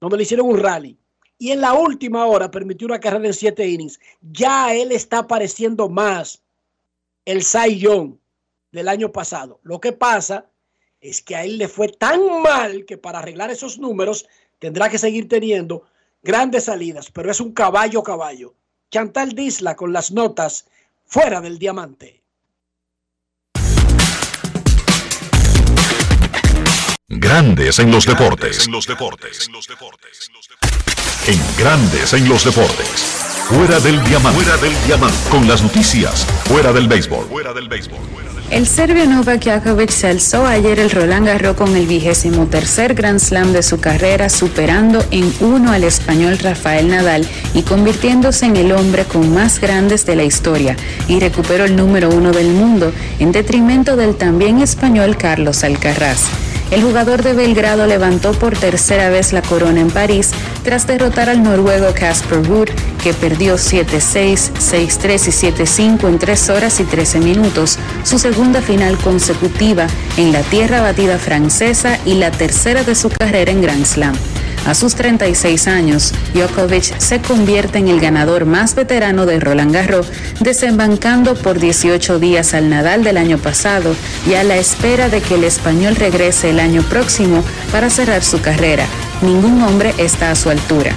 donde le hicieron un rally. Y en la última hora permitió una carrera en siete innings. Ya él está pareciendo más el Cy Young del año pasado. Lo que pasa es que a él le fue tan mal que para arreglar esos números tendrá que seguir teniendo grandes salidas, pero es un caballo caballo. Chantal Disla con las notas fuera del diamante. Grandes en los deportes. En los deportes. En Grandes en los deportes. Fuera del diamante. Fuera del diamante. Con las noticias. Fuera del béisbol. Fuera del béisbol. El serbio Novak Djokovic se alzó ayer el Roland Garros con el vigésimo tercer Grand Slam de su carrera, superando en uno al español Rafael Nadal y convirtiéndose en el hombre con más grandes de la historia y recuperó el número uno del mundo en detrimento del también español Carlos Alcaraz. El jugador de Belgrado levantó por tercera vez la corona en París tras derrotar al noruego Casper Ruud, que perdió 7-6, 6-3 y 7-5 en 3 horas y 13 minutos, su segunda final consecutiva en la tierra batida francesa y la tercera de su carrera en Grand Slam. A sus 36 años, Djokovic se convierte en el ganador más veterano de Roland Garros, desembancando por 18 días al Nadal del año pasado y a la espera de que el español regrese el año próximo para cerrar su carrera. Ningún hombre está a su altura.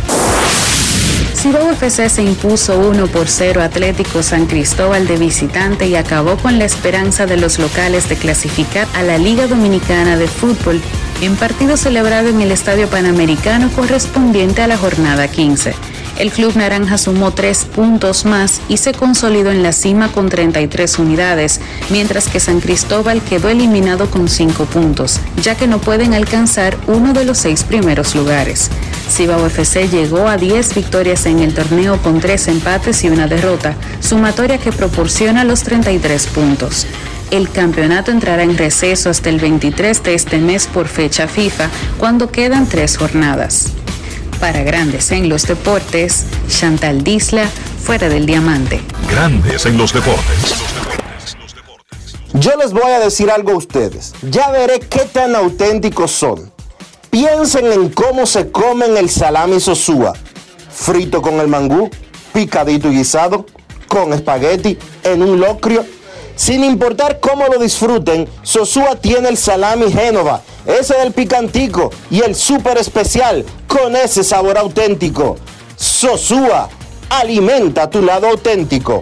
Cibao FC se impuso 1 por 0 Atlético San Cristóbal de visitante y acabó con la esperanza de los locales de clasificar a la Liga Dominicana de Fútbol en partido celebrado en el Estadio Panamericano correspondiente a la jornada 15. El Club Naranja sumó tres puntos más y se consolidó en la cima con 33 unidades, mientras que San Cristóbal quedó eliminado con 5 puntos, ya que no pueden alcanzar uno de los seis primeros lugares. Cibao FC llegó a 10 victorias en el torneo con 3 empates y una derrota, sumatoria que proporciona los 33 puntos. El campeonato entrará en receso hasta el 23 de este mes por fecha FIFA, cuando quedan tres jornadas. Para Grandes en los Deportes, Chantal Disla, fuera del diamante. Grandes en los deportes. Yo les voy a decir algo a ustedes. Ya veré qué tan auténticos son. Piensen en cómo se comen el salami sosúa. Frito con el mangú, picadito y guisado, con espagueti, en un locrio. Sin importar cómo lo disfruten, Sosúa tiene el salami Génova. Ese es el picantico y el súper especial con ese sabor auténtico. Sosúa, alimenta tu lado auténtico.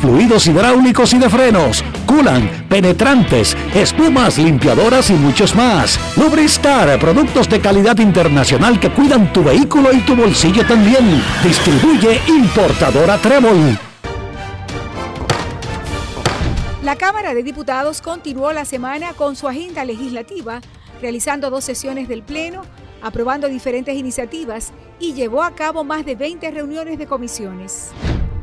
fluidos hidráulicos y de frenos, culan, penetrantes, espumas, limpiadoras y muchos más. Lubristar, productos de calidad internacional que cuidan tu vehículo y tu bolsillo también. Distribuye importadora Trébol. La Cámara de Diputados continuó la semana con su agenda legislativa, realizando dos sesiones del Pleno, aprobando diferentes iniciativas y llevó a cabo más de 20 reuniones de comisiones.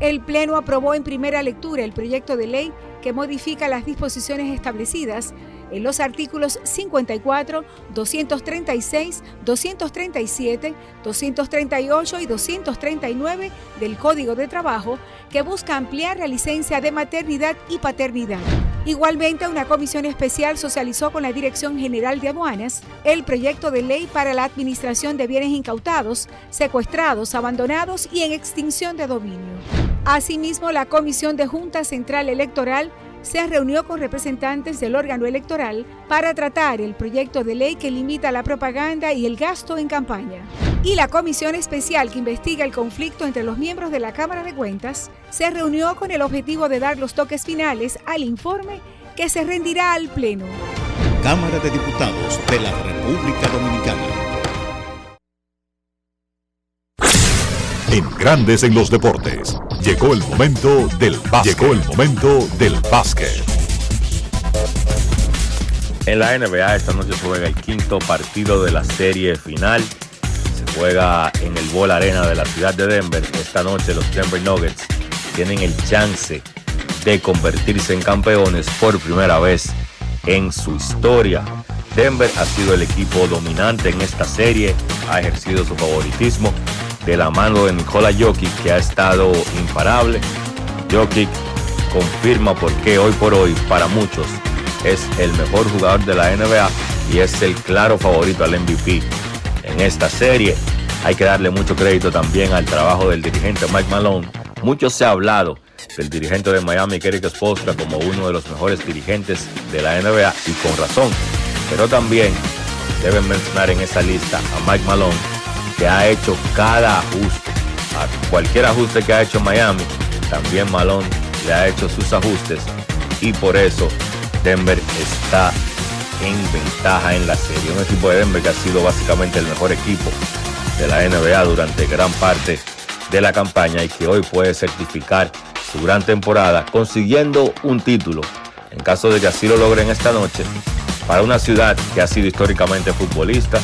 El Pleno aprobó en primera lectura el proyecto de ley que modifica las disposiciones establecidas en los artículos 54, 236, 237, 238 y 239 del Código de Trabajo que busca ampliar la licencia de maternidad y paternidad. Igualmente, una comisión especial socializó con la Dirección General de Aduanas el proyecto de ley para la administración de bienes incautados, secuestrados, abandonados y en extinción de dominio. Asimismo, la Comisión de Junta Central Electoral se reunió con representantes del órgano electoral para tratar el proyecto de ley que limita la propaganda y el gasto en campaña. Y la comisión especial que investiga el conflicto entre los miembros de la Cámara de Cuentas se reunió con el objetivo de dar los toques finales al informe que se rendirá al Pleno. Cámara de Diputados de la República Dominicana. Grandes en los Deportes. Llegó el momento del básquet. Llegó. En la NBA esta noche se juega el quinto partido de la serie final. Se juega en el Ball Arena de la ciudad de Denver. Esta noche los Denver Nuggets tienen el chance de convertirse en campeones por primera vez en su historia. Denver ha sido el equipo dominante en esta serie, ha ejercido su favoritismo de la mano de Nikola Jokic, que ha estado imparable. Jokic confirma por qué hoy por hoy, para muchos, es el mejor jugador de la NBA y es el claro favorito al MVP. En esta serie hay que darle mucho crédito también al trabajo del dirigente Mike Malone. Mucho se ha hablado del dirigente de Miami, Eric Spoelstra, como uno de los mejores dirigentes de la NBA y con razón. Pero también deben mencionar en esa lista a Mike Malone, que ha hecho cada ajuste. Cualquier ajuste que ha hecho Miami, también Malone le ha hecho sus ajustes y por eso Denver está en ventaja en la serie. Un equipo de Denver que ha sido básicamente el mejor equipo de la NBA durante gran parte de la campaña y que hoy puede certificar su gran temporada consiguiendo un título en caso de que así lo logren esta noche para una ciudad que ha sido históricamente futbolista.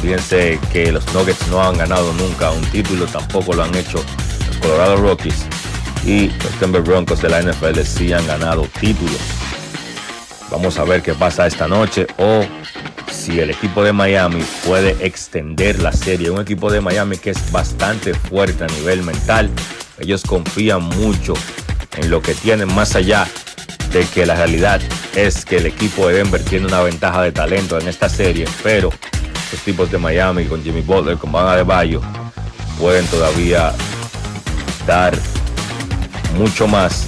Fíjense que los Nuggets no han ganado nunca un título, tampoco lo han hecho los Colorado Rockies y los Denver Broncos de la NFL sí han ganado títulos. Vamos a ver qué pasa esta noche o si el equipo de Miami puede extender la serie. Un equipo de Miami que es bastante fuerte a nivel mental. Ellos confían mucho en lo que tienen más allá de que la realidad es que el equipo de Denver tiene una ventaja de talento en esta serie, pero los tipos de Miami con Jimmy Butler, con Van Adebayo, pueden todavía dar mucho más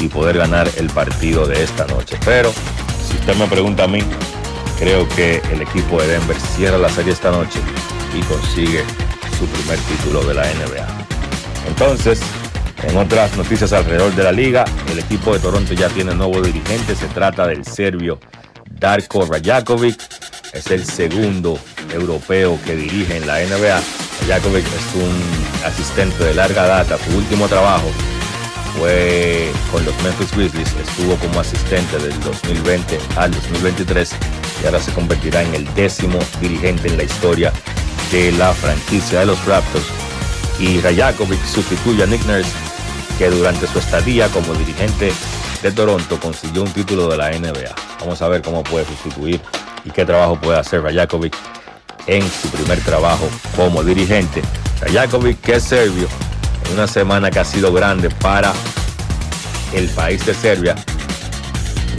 y poder ganar el partido de esta noche. Pero si usted me pregunta a mí, creo que el equipo de Denver cierra la serie esta noche y consigue su primer título de la NBA. Entonces, en otras noticias alrededor de la liga, el equipo de Toronto ya tiene nuevo dirigente. Se trata del serbio Darko Rajakovic. Es el segundo europeo que dirige en la NBA. Rajakovic es un asistente de larga data. Su último trabajo fue con los Memphis Grizzlies. Estuvo como asistente del 2020 al 2023 y ahora se convertirá en el décimo dirigente en la historia de la franquicia de los Raptors. Y Rajakovic sustituye a Nick Nurse que durante su estadía como dirigente de Toronto consiguió un título de la NBA. Vamos a ver cómo puede sustituir y qué trabajo puede hacer Rajakovic en su primer trabajo como dirigente. Rajakovic, que es serbio, en una semana que ha sido grande para el país de Serbia,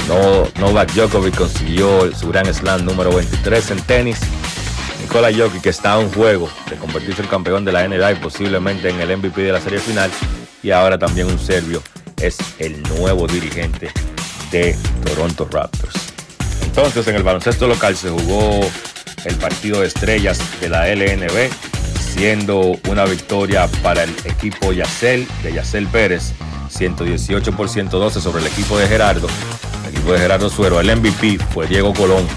No, Novak Djokovic consiguió su gran slam número 23 en tenis. Nikola Jokic que está un juego de convertirse en campeón de la NBA y posiblemente en el MVP de la serie final. Y ahora también un serbio es el nuevo dirigente de Toronto Raptors. Entonces en el baloncesto local se jugó el partido de estrellas de la LNB, siendo una victoria para el equipo Yacel de Yacel Pérez, 118 por 112 sobre el equipo de Gerardo. El equipo de Gerardo Suero, el MVP fue Diego Colón.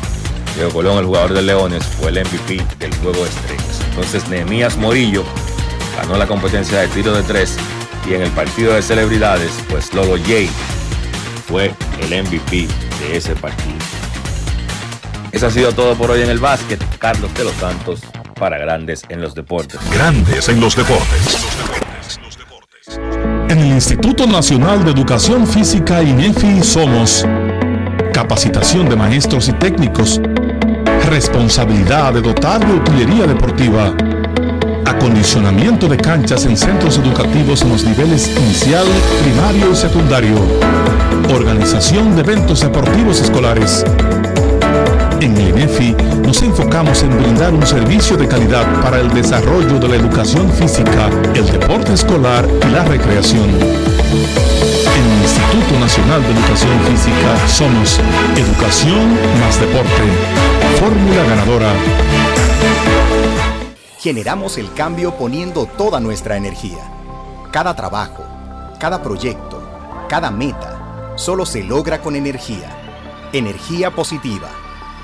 Diego Colón, el jugador de Leones, fue el MVP del juego de estrellas. Entonces Nehemías Morillo ganó la competencia de tiro de tres y en el partido de celebridades, pues Logo Jay fue el MVP de ese partido. Eso ha sido todo por hoy en el básquet. Carlos de los Santos para Grandes en los Deportes. Grandes en los deportes. En el Instituto Nacional de Educación Física INEFI somos capacitación de maestros y técnicos, responsabilidad de dotar de utilería deportiva, acondicionamiento de canchas en centros educativos en los niveles inicial, primario y secundario, organización de eventos deportivos escolares. En el INEFI nos enfocamos en brindar un servicio de calidad para el desarrollo de la educación física, el deporte escolar y la recreación. En el Instituto Nacional de Educación Física somos Educación más Deporte. Fórmula ganadora. Generamos el cambio poniendo toda nuestra energía. Cada trabajo, cada proyecto, cada meta, solo se logra con energía. Energía positiva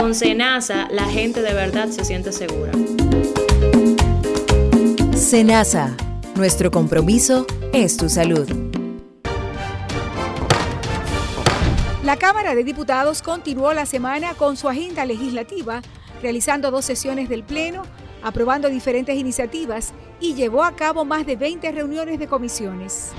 Con Senasa, la gente de verdad se siente segura. Senasa, nuestro compromiso es tu salud. La Cámara de Diputados continuó la semana con su agenda legislativa, realizando dos sesiones del Pleno, aprobando diferentes iniciativas y llevó a cabo más de 20 reuniones de comisiones.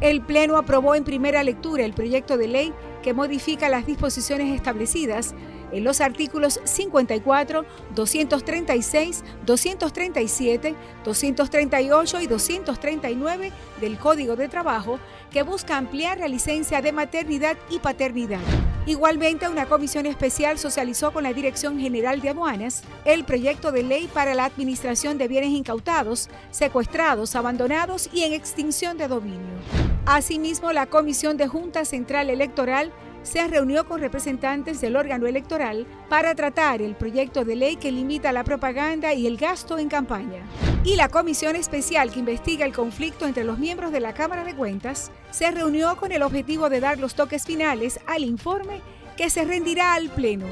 El Pleno aprobó en primera lectura el proyecto de ley que modifica las disposiciones establecidas en los artículos 54, 236, 237, 238 y 239 del Código de Trabajo que busca ampliar la licencia de maternidad y paternidad. Igualmente, una comisión especial socializó con la Dirección General de Aduanas el proyecto de ley para la administración de bienes incautados, secuestrados, abandonados y en extinción de dominio. Asimismo, la Comisión de Junta Central Electoral se reunió con representantes del órgano electoral para tratar el proyecto de ley que limita la propaganda y el gasto en campaña. Y la comisión especial que investiga el conflicto entre los miembros de la Cámara de Cuentas se reunió con el objetivo de dar los toques finales al informe que se rendirá al Pleno.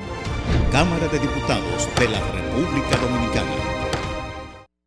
Cámara de Diputados de la República Dominicana.